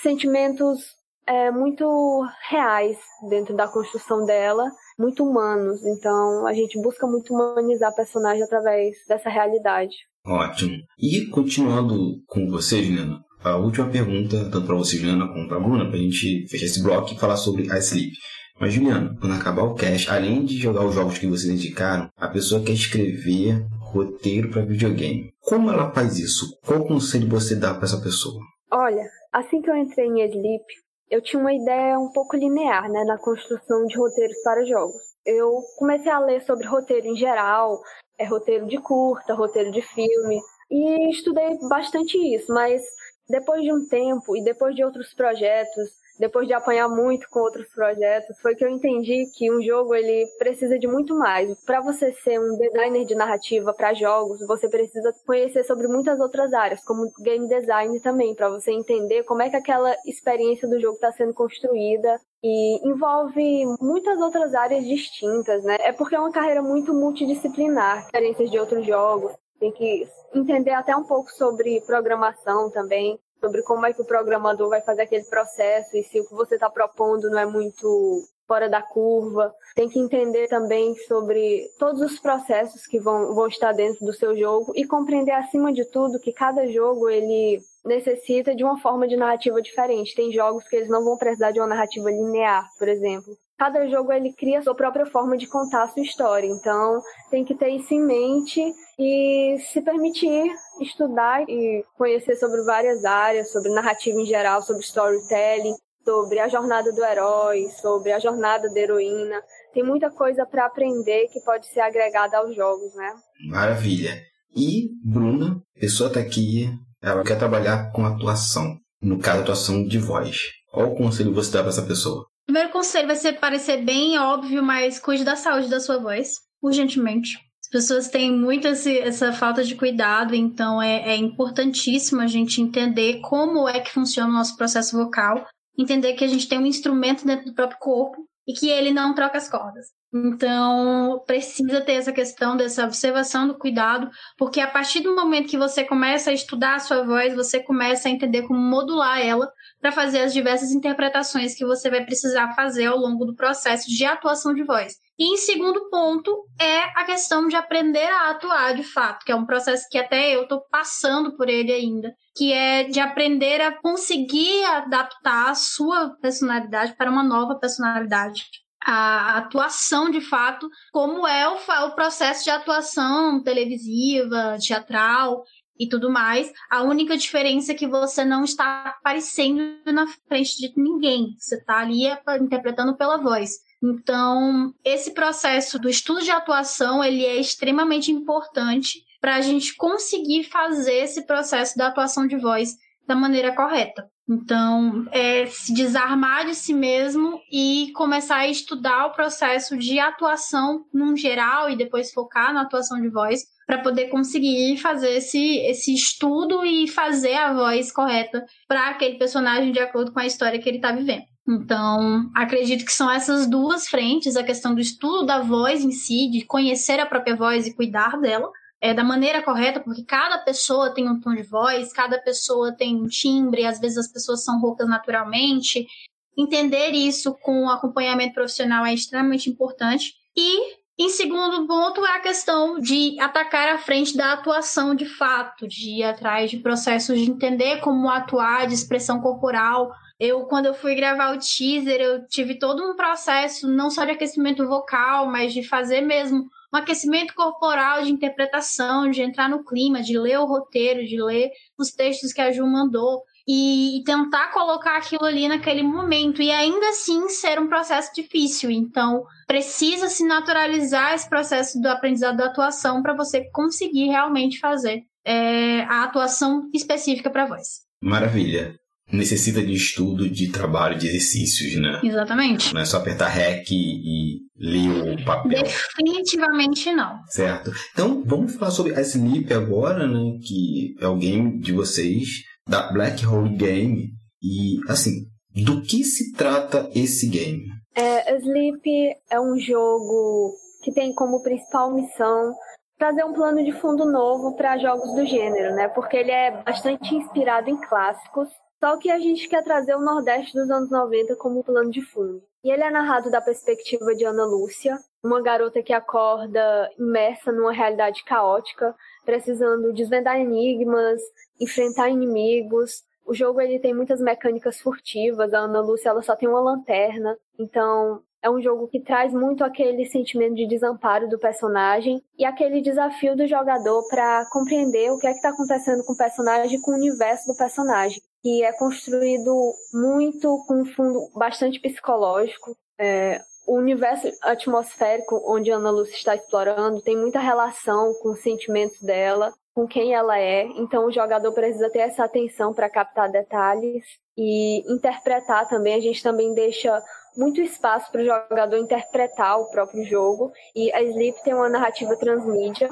sentimentos é, muito reais dentro da construção dela muito humanos. Então a gente busca muito humanizar a personagem através dessa realidade. Ótimo. E continuando com você, Juliana, a última pergunta, tanto para você, Juliana, como para a Bruna, para a gente fechar esse bloco e falar sobre a Sleep. Mas, Juliana, quando acabar o cast, além de jogar os jogos que vocês indicaram, a pessoa quer escrever roteiro para videogame. Como ela faz isso? Qual conselho você dá para essa pessoa? Olha, assim que eu entrei em Sleep, eu tinha uma ideia um pouco linear né, na construção de roteiros para jogos. Eu comecei a ler sobre roteiro em geral, é roteiro de curta, roteiro de filme, e estudei bastante isso, mas depois de um tempo e depois de outros projetos, depois de apanhar muito com outros projetos, foi que eu entendi que um jogo ele precisa de muito mais. Para você ser um designer de narrativa para jogos, você precisa conhecer sobre muitas outras áreas, como game design também, para você entender como é que aquela experiência do jogo está sendo construída e envolve muitas outras áreas distintas, né? É porque é uma carreira muito multidisciplinar, experiências de outros jogos. Tem que entender até um pouco sobre programação também sobre como é que o programador vai fazer aquele processo e se o que você está propondo não é muito fora da curva, tem que entender também sobre todos os processos que vão, vão estar dentro do seu jogo e compreender acima de tudo que cada jogo ele necessita de uma forma de narrativa diferente. Tem jogos que eles não vão precisar de uma narrativa linear, por exemplo. Cada jogo ele cria a sua própria forma de contar a sua história, então tem que ter isso em mente e se permitir estudar e conhecer sobre várias áreas, sobre narrativa em geral, sobre storytelling, sobre a jornada do herói, sobre a jornada da heroína. Tem muita coisa para aprender que pode ser agregada aos jogos, né? Maravilha. E Bruna, pessoa está aqui, ela quer trabalhar com atuação, no caso, atuação de voz. Qual o conselho você dá para essa pessoa? Primeiro conselho vai ser parecer bem óbvio, mas cuide da saúde da sua voz, urgentemente. As pessoas têm muito esse, essa falta de cuidado, então é, é importantíssimo a gente entender como é que funciona o nosso processo vocal entender que a gente tem um instrumento dentro do próprio corpo e que ele não troca as cordas. Então, precisa ter essa questão dessa observação do cuidado, porque a partir do momento que você começa a estudar a sua voz, você começa a entender como modular ela para fazer as diversas interpretações que você vai precisar fazer ao longo do processo de atuação de voz. E em segundo ponto é a questão de aprender a atuar de fato, que é um processo que até eu estou passando por ele ainda, que é de aprender a conseguir adaptar a sua personalidade para uma nova personalidade a atuação de fato, como é o, o processo de atuação televisiva, teatral e tudo mais. A única diferença é que você não está aparecendo na frente de ninguém, você está ali interpretando pela voz. Então, esse processo do estudo de atuação, ele é extremamente importante para a gente conseguir fazer esse processo da atuação de voz da maneira correta. Então, é se desarmar de si mesmo e começar a estudar o processo de atuação num geral e depois focar na atuação de voz para poder conseguir fazer esse, esse estudo e fazer a voz correta para aquele personagem de acordo com a história que ele está vivendo. Então, acredito que são essas duas frentes, a questão do estudo da voz em si, de conhecer a própria voz e cuidar dela, é, da maneira correta, porque cada pessoa tem um tom de voz, cada pessoa tem um timbre, às vezes as pessoas são roucas naturalmente. Entender isso com acompanhamento profissional é extremamente importante. E, em segundo ponto, é a questão de atacar a frente da atuação de fato, de ir atrás de processos de entender como atuar, de expressão corporal. Eu, quando eu fui gravar o teaser, eu tive todo um processo, não só de aquecimento vocal, mas de fazer mesmo um aquecimento corporal de interpretação, de entrar no clima, de ler o roteiro, de ler os textos que a Ju mandou e, tentar colocar aquilo ali naquele momento e ainda assim ser um processo difícil. Então, precisa se naturalizar esse processo do aprendizado da atuação para você conseguir realmente fazer é, a atuação específica para voz. Maravilha necessita de estudo, de trabalho, de exercícios, né? Exatamente. Não é só apertar REC e ler o papel. Definitivamente não. Certo. Então, vamos falar sobre a Sleep agora, né? Que é o game de vocês, da Black Hole Game. E, assim, do que se trata esse game? É, Sleep é um jogo que tem como principal missão trazer um plano de fundo novo para jogos do gênero, né? Porque ele é bastante inspirado em clássicos só que a gente quer trazer o Nordeste dos anos 90 como plano de fundo. E ele é narrado da perspectiva de Ana Lúcia, uma garota que acorda imersa numa realidade caótica, precisando desvendar enigmas, enfrentar inimigos. O jogo ele tem muitas mecânicas furtivas, a Ana Lúcia ela só tem uma lanterna, então é um jogo que traz muito aquele sentimento de desamparo do personagem e aquele desafio do jogador para compreender o que é que está acontecendo com o personagem e com o universo do personagem que é construído muito com um fundo bastante psicológico. É, o universo atmosférico onde Ana Lúcia está explorando tem muita relação com os sentimentos dela, com quem ela é. Então o jogador precisa ter essa atenção para captar detalhes e interpretar também. A gente também deixa muito espaço para o jogador interpretar o próprio jogo. E a Sleep tem uma narrativa transmídia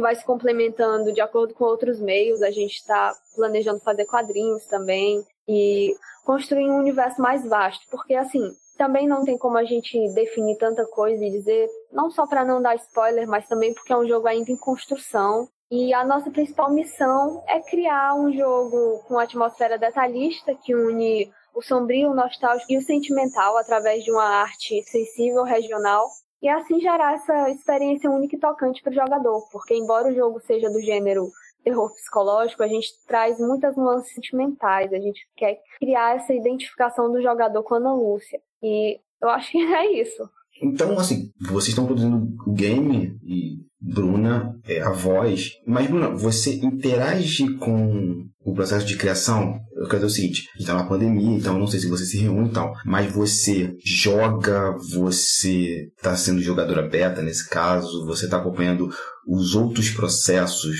vai se complementando de acordo com outros meios. A gente está planejando fazer quadrinhos também e construir um universo mais vasto, porque assim também não tem como a gente definir tanta coisa e dizer, não só para não dar spoiler, mas também porque é um jogo ainda em construção. E a nossa principal missão é criar um jogo com atmosfera detalhista que une o sombrio, o nostálgico e o sentimental através de uma arte sensível regional e assim gerar essa experiência única e tocante para o jogador, porque embora o jogo seja do gênero terror psicológico, a gente traz muitas nuances sentimentais, a gente quer criar essa identificação do jogador com a Ana Lúcia. E eu acho que é isso. Então, assim, vocês estão produzindo o game e Bruna é a voz. Mas, Bruna, você interage com o processo de criação? Eu quero dizer o seguinte: está na pandemia, então não sei se você se reúne e tal, mas você joga, você está sendo jogadora beta nesse caso, você está acompanhando os outros processos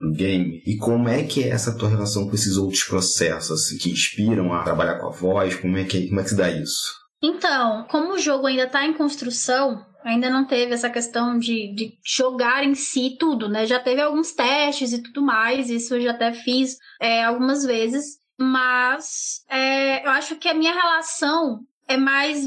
do game? E como é que é essa tua relação com esses outros processos assim, que inspiram a trabalhar com a voz? Como é que como é que se dá isso? Então, como o jogo ainda está em construção, ainda não teve essa questão de, de jogar em si tudo, né? Já teve alguns testes e tudo mais, isso eu já até fiz é, algumas vezes, mas é, eu acho que a minha relação é mais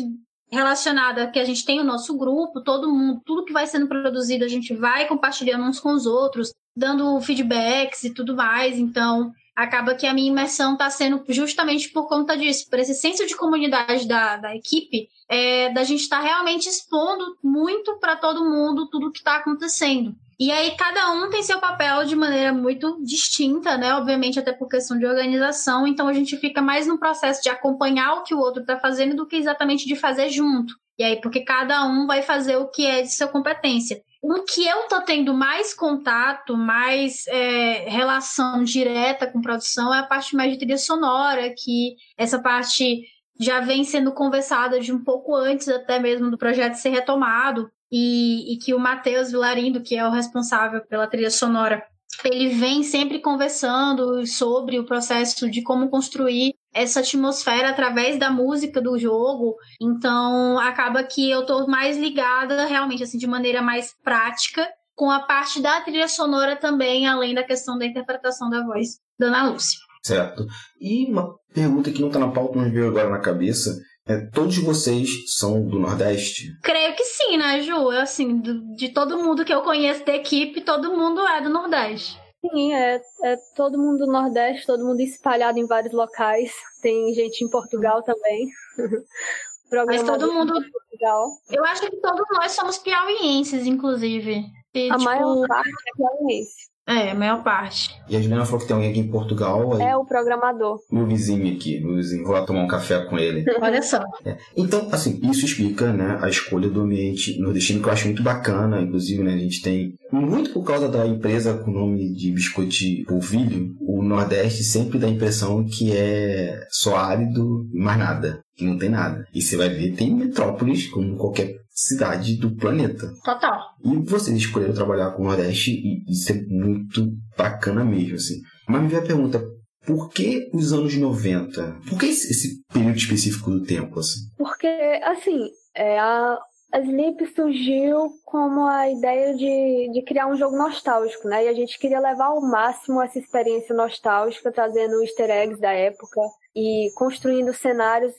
relacionada que a gente tem o nosso grupo, todo mundo, tudo que vai sendo produzido a gente vai compartilhando uns com os outros, dando feedbacks e tudo mais, então acaba que a minha imersão está sendo justamente por conta disso, por esse senso de comunidade da, da equipe, é, da gente estar tá realmente expondo muito para todo mundo tudo que está acontecendo. E aí cada um tem seu papel de maneira muito distinta, né? Obviamente até por questão de organização, então a gente fica mais no processo de acompanhar o que o outro está fazendo do que exatamente de fazer junto. E aí porque cada um vai fazer o que é de sua competência. O que eu tô tendo mais contato, mais é, relação direta com produção é a parte mais de trilha sonora, que essa parte já vem sendo conversada de um pouco antes até mesmo do projeto ser retomado, e, e que o Matheus Vilarindo, que é o responsável pela trilha sonora, ele vem sempre conversando sobre o processo de como construir essa atmosfera através da música do jogo. Então, acaba que eu tô mais ligada realmente assim de maneira mais prática com a parte da trilha sonora também, além da questão da interpretação da voz da Ana Lúcia. Certo. E uma pergunta que não está na pauta, mas veio agora na cabeça. É, todos vocês são do Nordeste? Creio que sim, né, Ju? Assim, do, de todo mundo que eu conheço da equipe, todo mundo é do Nordeste. Sim, é, é todo mundo do Nordeste, todo mundo espalhado em vários locais. Tem gente em Portugal também. Mas todo mundo. Portugal. Eu acho que todos nós somos piauienses, inclusive. E, a tipo... maior parte é piauiense. É, a maior parte. E a Juliana falou que tem alguém aqui em Portugal. Aí... É o programador. Meu vizinho aqui, meu vizinho. Vou lá tomar um café com ele. Olha só. É. Então, assim, isso explica, né, a escolha do ambiente nordestino, que eu acho muito bacana. Inclusive, né, a gente tem, muito por causa da empresa com o nome de Biscoito Polvilho, o Nordeste sempre dá a impressão que é só árido e mais nada. Que não tem nada. E você vai ver, tem metrópoles, como qualquer cidade do planeta. Total. E vocês escolheram trabalhar com o Nordeste e isso é muito bacana mesmo, assim. Mas me vem a pergunta, por que os anos 90? Por que esse, período específico do tempo, assim? Porque, assim, é, a, a Sleep surgiu como a ideia de, de criar um jogo nostálgico, né? E a gente queria levar ao máximo essa experiência nostálgica, trazendo easter eggs da época e construindo cenários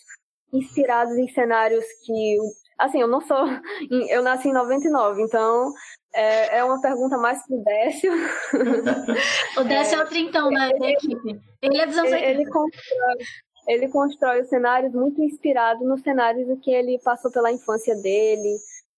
inspirados em cenários que Assim, eu não sou. Eu nasci em 99, então é, é uma pergunta mais pro Décio. o Décio é, é o trintão da, da equipe. Ele é dos anos ele, ele constrói, ele constrói os cenários muito inspirado nos cenários que ele passou pela infância dele.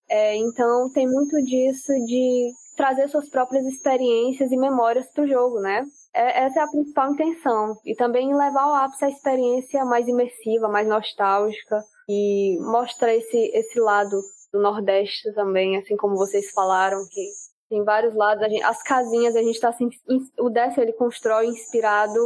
É, então tem muito disso de trazer suas próprias experiências e memórias para o jogo, né? É, essa é a principal intenção. E também levar ao ápice a experiência mais imersiva, mais nostálgica e mostra esse, esse lado do Nordeste também, assim como vocês falaram, que tem vários lados. Gente, as casinhas, a gente está assim, o Décio ele constrói inspirado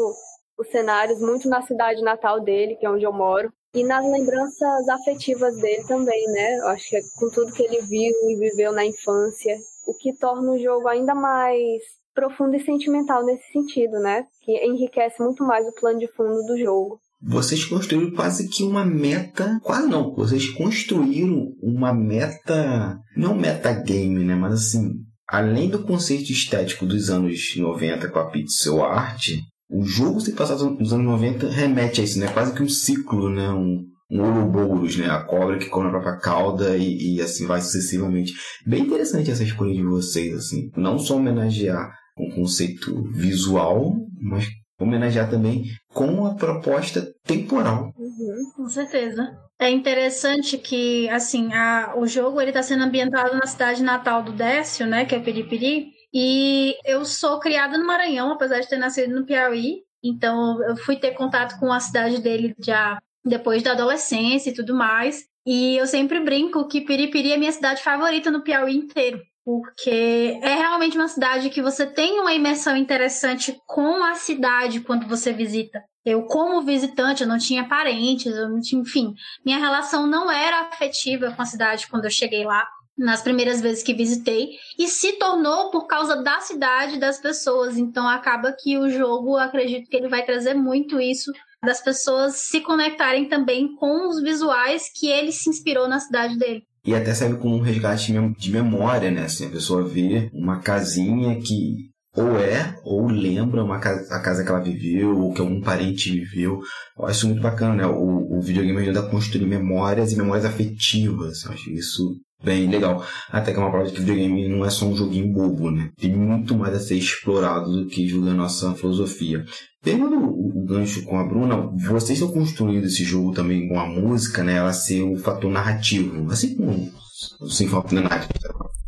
os cenários muito na cidade natal dele, que é onde eu moro, e nas lembranças afetivas dele também, né? Eu acho que é com tudo que ele viu e viveu na infância, o que torna o jogo ainda mais profundo e sentimental nesse sentido, né? Que enriquece muito mais o plano de fundo do jogo vocês construíram quase que uma meta. Quase não, vocês construíram uma meta. Não metagame, né? Mas assim, além do conceito estético dos anos 90 com a pixel art, o jogo se passado nos anos 90 remete a isso, né? Quase que um ciclo, né? Um, um Ouroboros, né? A cobra que come a própria cauda e, e, assim vai sucessivamente. Bem interessante essa escolha de vocês, assim. Não só homenagear um conceito visual, mas homenagear também com a proposta temporal. Uhum, com certeza. É interessante que, assim, a, o jogo ele está sendo ambientado na cidade natal do Décio, né, que é Piripiri, e eu sou criada no Maranhão, apesar de ter nascido no Piauí, então eu fui ter contato com a cidade dele já depois da adolescência e tudo mais, e eu sempre brinco que Piripiri é minha cidade favorita no Piauí inteiro porque é realmente uma cidade que você tem uma imersão interessante com a cidade quando você visita. Eu, como visitante, eu não tinha parentes, eu não tinha, enfim, minha relação não era afetiva com a cidade quando eu cheguei lá, nas primeiras vezes que visitei, e se tornou por causa da cidade, das pessoas. Então acaba que o jogo, acredito que ele vai trazer muito isso das pessoas se conectarem também com os visuais que ele se inspirou na cidade dele. E até serve como um resgate de memória, né? Assim, a pessoa vê uma casinha que ou é, ou lembra uma casa, a casa que ela viveu, ou que algum parente viveu. Eu acho muito bacana, né? O, o videogame ajuda a construir memórias e memórias afetivas. Eu acho isso bem legal. Até que é uma prova de que videogame não é só um joguinho bobo, né? Tem muito mais a ser explorado do que julgar a nossa filosofia. Pegando o, gancho com a Bruna, vocês estão construindo esse jogo também com a música, né? Ela ser o fator narrativo, assim como o the Night,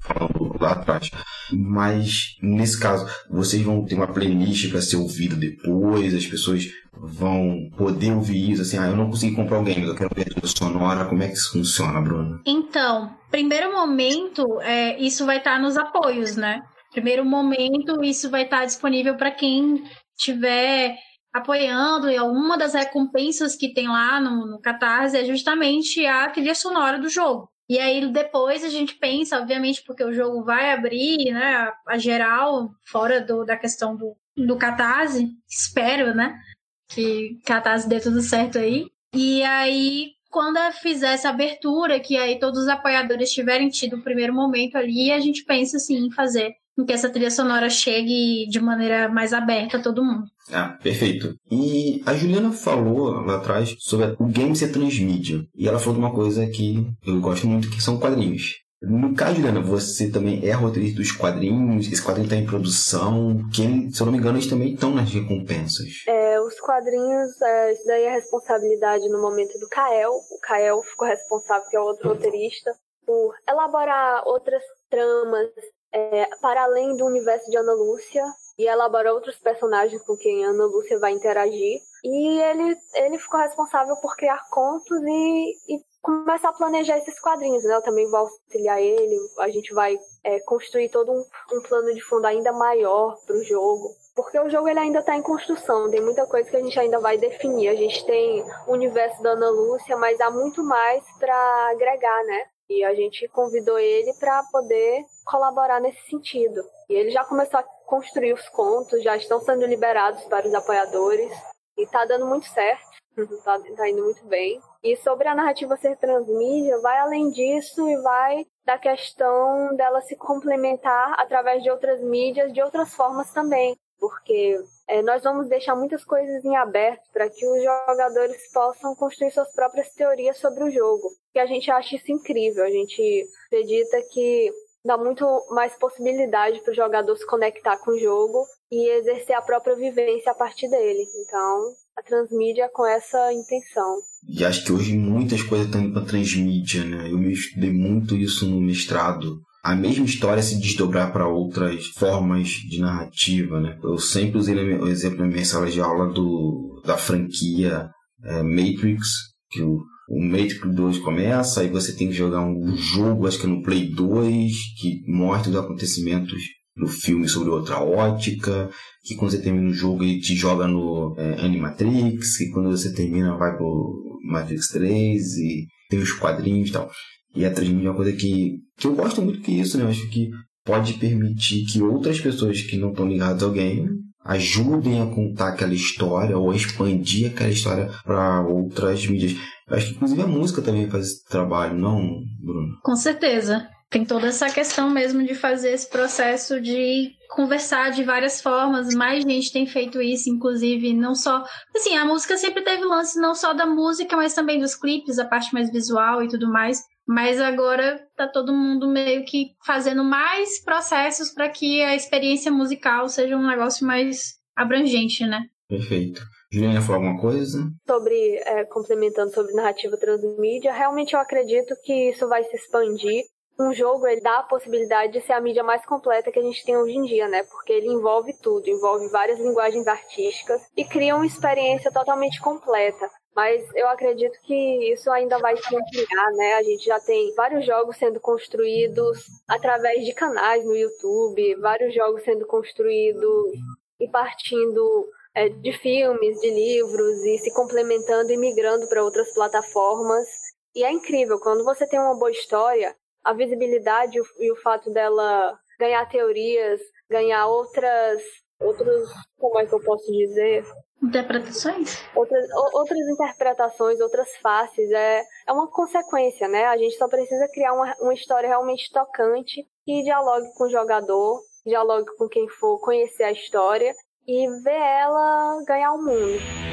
falando lá atrás. Mas, nesse caso, vocês vão ter uma playlist para ser ouvida depois, as pessoas vão poder ouvir isso, assim, ah, eu não consegui comprar o game, eu quero ver a trilha sonora, como é que isso funciona, Bruna? Então, primeiro momento, é, isso vai estar nos apoios, né? Primeiro momento, isso vai estar disponível para quem tiver apoiando, e alguma das recompensas que tem lá no, no Catarse é justamente a trilha sonora do jogo. E aí depois a gente pensa, obviamente, porque o jogo vai abrir, né, a, geral, fora do, da questão do, do Catarse, espero, né, que Catarse dê tudo certo aí. E aí, quando fizer essa abertura, que aí todos os apoiadores tiverem tido o primeiro momento ali, a gente pensa, assim, em fazer em que essa trilha sonora chegue de maneira mais aberta a todo mundo. Ah, perfeito. E a Juliana falou lá atrás sobre o game ser transmídia. E ela falou de uma coisa que eu gosto muito, que são quadrinhos. No caso, Juliana, você também é roteirista dos quadrinhos, esse quadrinho está em produção, que, se eu não me engano, eles também estão nas recompensas. É, os quadrinhos, é, isso daí é responsabilidade no momento do Kael. O Kael ficou responsável, que é outro roteirista, por elaborar outras tramas, é, para além do universo de Ana Lúcia e elabora outros personagens com quem Ana Lúcia vai interagir. E ele, ele ficou responsável por criar contos e, e começar a planejar esses quadrinhos. Né? Eu também vou auxiliar ele, a gente vai é, construir todo um, um plano de fundo ainda maior para o jogo porque o jogo ele ainda está em construção, tem muita coisa que a gente ainda vai definir. A gente tem o universo da Ana Lúcia, mas há muito mais para agregar, né? E a gente convidou ele para poder colaborar nesse sentido. E ele já começou a construir os contos, já estão sendo liberados para os apoiadores e está dando muito certo, está tá indo muito bem. E sobre a narrativa ser transmídia, vai além disso e vai da questão dela se complementar através de outras mídias, de outras formas também. Porque é, nós vamos deixar muitas coisas em aberto para que os jogadores possam construir suas próprias teorias sobre o jogo. E a gente acha isso incrível. A gente acredita que dá muito mais possibilidade para o jogador se conectar com o jogo e exercer a própria vivência a partir dele. Então, a transmídia é com essa intenção. E acho que hoje muitas coisas estão indo para transmídia, né? Eu estudei muito isso no mestrado a mesma história se desdobrar para outras formas de narrativa, né? Eu sempre usei o exemplo na minha sala de aula do, da franquia é, Matrix, que o, o Matrix 2 começa, aí você tem que jogar um jogo, acho que é no Play 2, que mostra os acontecimentos do filme sobre outra ótica, que quando você termina o jogo ele te joga no é, Animatrix, que quando você termina vai pro Matrix 3 e tem os quadrinhos e tal. E é uma coisa que, que eu gosto muito que isso, né? Eu acho que pode permitir que outras pessoas que não estão ligadas ao game ajudem a contar aquela história ou a expandir aquela história para outras mídias. Eu acho que inclusive a música também faz esse trabalho, não, Bruno? Com certeza. Tem toda essa questão mesmo de fazer esse processo de conversar de várias formas. Mais gente tem feito isso, inclusive, não só. Assim, a música sempre teve lance não só da música, mas também dos clipes, a parte mais visual e tudo mais. Mas agora tá todo mundo meio que fazendo mais processos para que a experiência musical seja um negócio mais abrangente, né? Perfeito. Juliana falou alguma coisa? Sobre, é, complementando sobre narrativa transmídia, realmente eu acredito que isso vai se expandir. Um jogo ele dá a possibilidade de ser a mídia mais completa que a gente tem hoje em dia, né? Porque ele envolve tudo, envolve várias linguagens artísticas e cria uma experiência totalmente completa. Mas eu acredito que isso ainda vai se ampliar, né? A gente já tem vários jogos sendo construídos através de canais no YouTube, vários jogos sendo construídos e partindo é, de filmes, de livros e se complementando e migrando para outras plataformas. E é incrível, quando você tem uma boa história, a visibilidade e o fato dela ganhar teorias, ganhar outras, outros, como é que eu posso dizer? Interpretações? Outras, outras interpretações, outras faces, é, é uma consequência, né? A gente só precisa criar uma, uma história realmente tocante que dialogue com o jogador, dialogue com quem for conhecer a história e ver ela ganhar o mundo.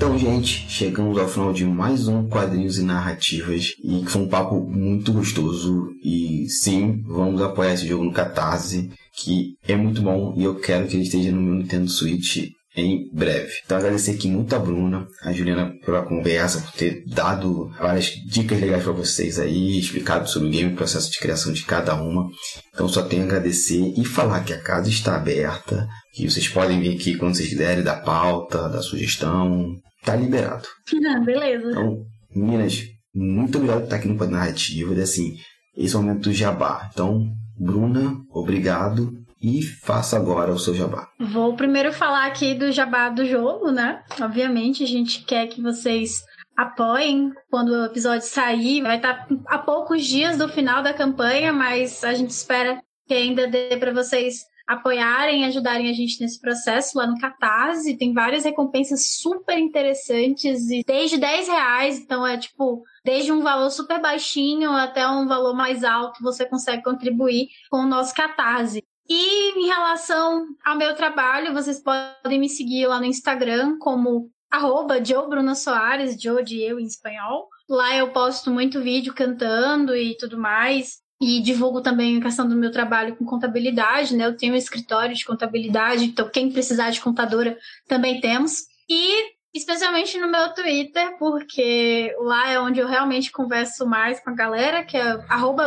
Então, gente, chegamos ao final de mais um Quadrinhos e Narrativas e foi um papo muito gostoso e sim, vamos apoiar esse jogo no Catarse, que é muito bom e eu quero que ele esteja no meu Nintendo Switch em breve. Então agradecer aqui muito a Bruna, a Juliana pela conversa, por ter dado várias dicas legais para vocês aí, explicado sobre o game, o processo de criação de cada uma. Então só tenho a agradecer e falar que a casa está aberta, que vocês podem vir aqui quando vocês quiserem dar pauta, dar sugestão, tá liberado. Ah, beleza. Então, meninas, muito obrigado por estar aqui no Pod Narrativa, e assim, esse é o momento do jabá. Então, Bruna, obrigado e faça agora o seu jabá. Vou primeiro falar aqui do jabá do jogo, né? Obviamente, a gente quer que vocês apoiem quando o episódio sair. Vai estar a poucos dias do final da campanha, mas a gente espera que ainda dê para vocês apoiarem, ajudarem a gente nesse processo lá no Catarse. Tem várias recompensas super interessantes e desde 10 reais, então é tipo, desde um valor super baixinho até um valor mais alto, você consegue contribuir com o nosso Catarse. E em relação ao meu trabalho, vocês podem me seguir lá no Instagram como arroba Joe Bruno Soares, Joe de eu em espanhol. Lá eu posto muito vídeo cantando e tudo mais. E divulgo também a questão do meu trabalho com contabilidade, né? Eu tenho um escritório de contabilidade, então quem precisar de contadora também temos. E especialmente no meu Twitter, porque lá é onde eu realmente converso mais com a galera, que é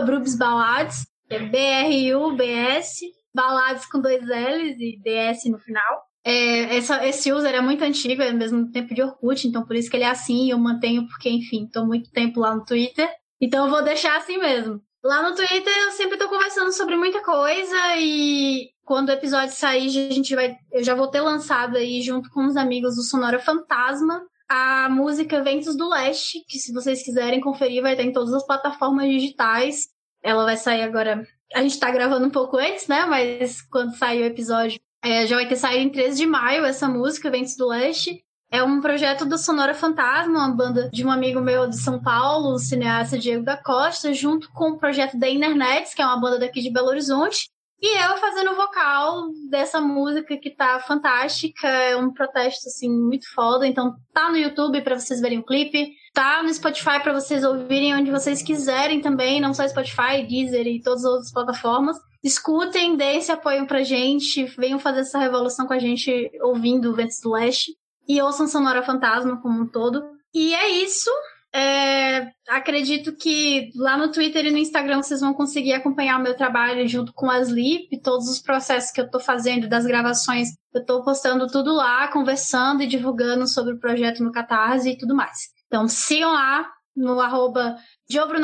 Brubsbalades, que é B-R-U-B-S Balades com dois L's e DS no final. É, essa, esse user é muito antigo, é mesmo tempo de Orkut, então por isso que ele é assim e eu mantenho, porque, enfim, tô muito tempo lá no Twitter. Então eu vou deixar assim mesmo. Lá no Twitter eu sempre tô conversando sobre muita coisa e quando o episódio sair, a gente vai. Eu já vou ter lançado aí, junto com os amigos do Sonora Fantasma, a música Ventos do Leste, que se vocês quiserem conferir, vai estar em todas as plataformas digitais. Ela vai sair agora a gente tá gravando um pouco antes, né? Mas quando sair o episódio, é, já vai ter saído em 13 de maio essa música, Ventos do Leste. É um projeto do Sonora Fantasma, uma banda de um amigo meu de São Paulo, o cineasta Diego da Costa, junto com o projeto da Internet, que é uma banda daqui de Belo Horizonte. E eu fazendo o vocal dessa música que tá fantástica, é um protesto assim muito foda, então tá no YouTube para vocês verem o clipe. Tá no Spotify para vocês ouvirem onde vocês quiserem também, não só Spotify, Deezer e todas as outras plataformas. Escutem, deem esse apoio pra gente, venham fazer essa revolução com a gente ouvindo o Ventos do Leste. E ouçam Sonora Fantasma como um todo. E é isso. É, acredito que lá no Twitter e no Instagram vocês vão conseguir acompanhar o meu trabalho junto com a Sleep, todos os processos que eu tô fazendo das gravações. Eu tô postando tudo lá, conversando e divulgando sobre o projeto no Catarse e tudo mais. Então sigam lá no arroba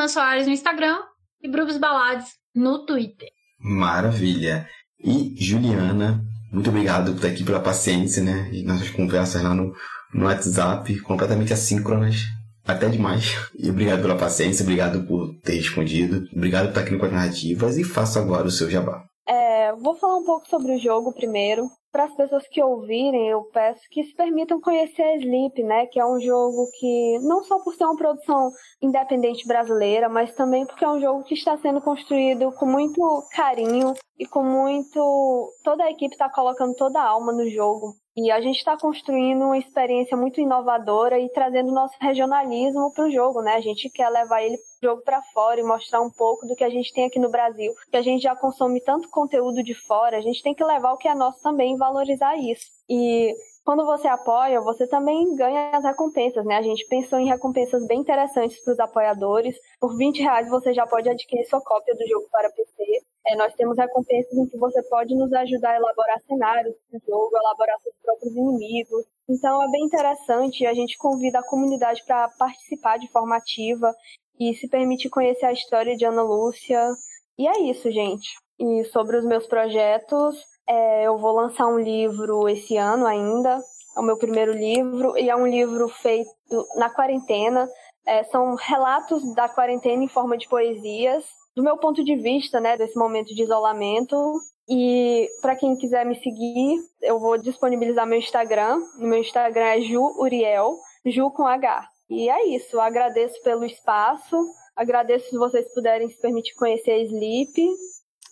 Soares no Instagram e Brubos Balades no Twitter. Maravilha. E Juliana, muito obrigado por estar aqui pela paciência, né? E nossas conversas lá no, no WhatsApp, completamente assíncronas, até demais. E obrigado pela paciência, obrigado por ter respondido, obrigado por estar aqui no Quatro Narrativas e faça agora o seu jabá. É, vou falar um pouco sobre o jogo primeiro para as pessoas que ouvirem, eu peço que se permitam conhecer a Sleep, né? Que é um jogo que, não só por ser uma produção independente brasileira, mas também porque é um jogo que está sendo construído com muito carinho e com muito. Toda a equipe está colocando toda a alma no jogo. E a gente está construindo uma experiência muito inovadora e trazendo nosso regionalismo para o jogo, né? A gente quer levar ele jogo para fora e mostrar um pouco do que a gente tem aqui no Brasil, que a gente já consome tanto conteúdo de fora, a gente tem que levar o que é nosso também e valorizar isso. E quando você apoia, você também ganha as recompensas, né? A gente pensou em recompensas bem interessantes para os apoiadores. Por 20 reais você já pode adquirir sua cópia do jogo para PC. É, nós temos recompensas em que você pode nos ajudar a elaborar cenários do jogo, elaborar seus próprios inimigos. Então é bem interessante a gente convida a comunidade para participar de forma ativa e se permitir conhecer a história de Ana Lúcia. E é isso, gente. E sobre os meus projetos, é, eu vou lançar um livro esse ano ainda, é o meu primeiro livro, e é um livro feito na quarentena. É, são relatos da quarentena em forma de poesias, do meu ponto de vista, né, desse momento de isolamento. E para quem quiser me seguir, eu vou disponibilizar meu Instagram. Meu Instagram é Ju Uriel, Ju com H. E é isso, eu agradeço pelo espaço, agradeço se vocês puderem se permitir conhecer a Sleep.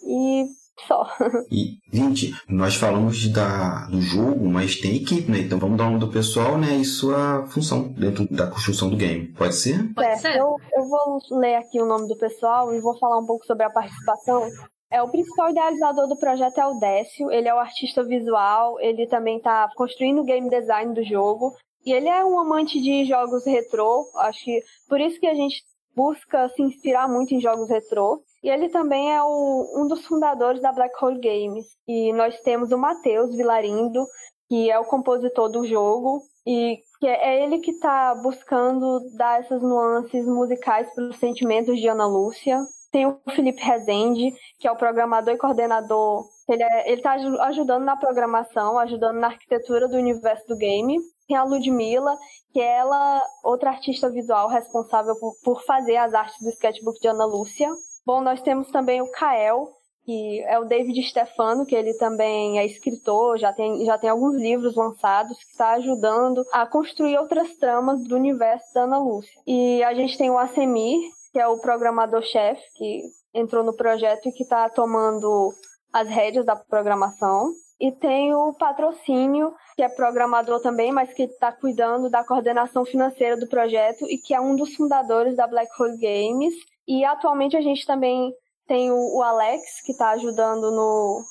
E só. E, gente, nós falamos da, do jogo, mas tem equipe, né? Então vamos dar o nome do pessoal, né? E sua função dentro da construção do game. Pode ser? Pode ser. Eu, eu vou ler aqui o nome do pessoal e vou falar um pouco sobre a participação. É, o principal idealizador do projeto é o Décio, ele é o artista visual, ele também está construindo o game design do jogo, e ele é um amante de jogos retrô, acho que por isso que a gente busca se inspirar muito em jogos retrô. E ele também é o, um dos fundadores da Black Hole Games. E nós temos o Matheus Vilarindo, que é o compositor do jogo, e que é ele que está buscando dar essas nuances musicais para os sentimentos de Ana Lúcia. Tem o Felipe Rezende, que é o programador e coordenador. Ele é, está ajudando na programação, ajudando na arquitetura do universo do game. Tem a Ludmilla, que é ela, outra artista visual responsável por, por fazer as artes do sketchbook de Ana Lúcia. Bom, nós temos também o Kael, que é o David Stefano, que ele também é escritor, já tem, já tem alguns livros lançados, que está ajudando a construir outras tramas do universo da Ana Lúcia. E a gente tem o Asemir, que é o programador-chefe, que entrou no projeto e que está tomando as rédeas da programação. E tem o patrocínio, que é programador também, mas que está cuidando da coordenação financeira do projeto e que é um dos fundadores da Black Hole Games e atualmente a gente também tem o, o Alex, que está ajudando no,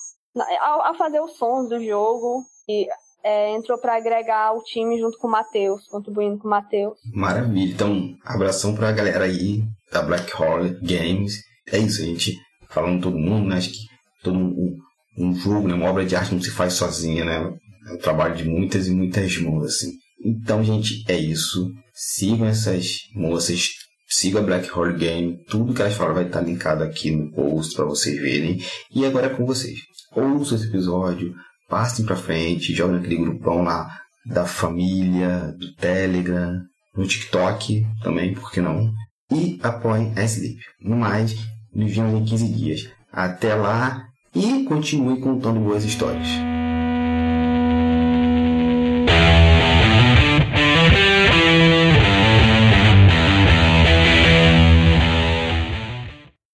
a, a, fazer os sons do jogo. E é, entrou para agregar o time junto com o Matheus, contribuindo com o Matheus. Maravilha. Então, abração para a galera aí da Black Hole Games. É isso, a gente falando todo mundo, né? Acho que todo um, um jogo, né? uma obra de arte não se faz sozinha, né? É um trabalho de muitas e muitas mãos, assim. Então, gente, é isso. Sigam essas moças Siga Black Hole Game, tudo que elas falam vai estar linkado aqui no post para vocês verem. E agora é com vocês. Ouçam esse episódio, passem para frente, joguem naquele grupão lá da família, do Telegram, no TikTok também, por que não? E apoiem a Sleep. No mais, nos vemos em 15 dias. Até lá e continue contando boas histórias.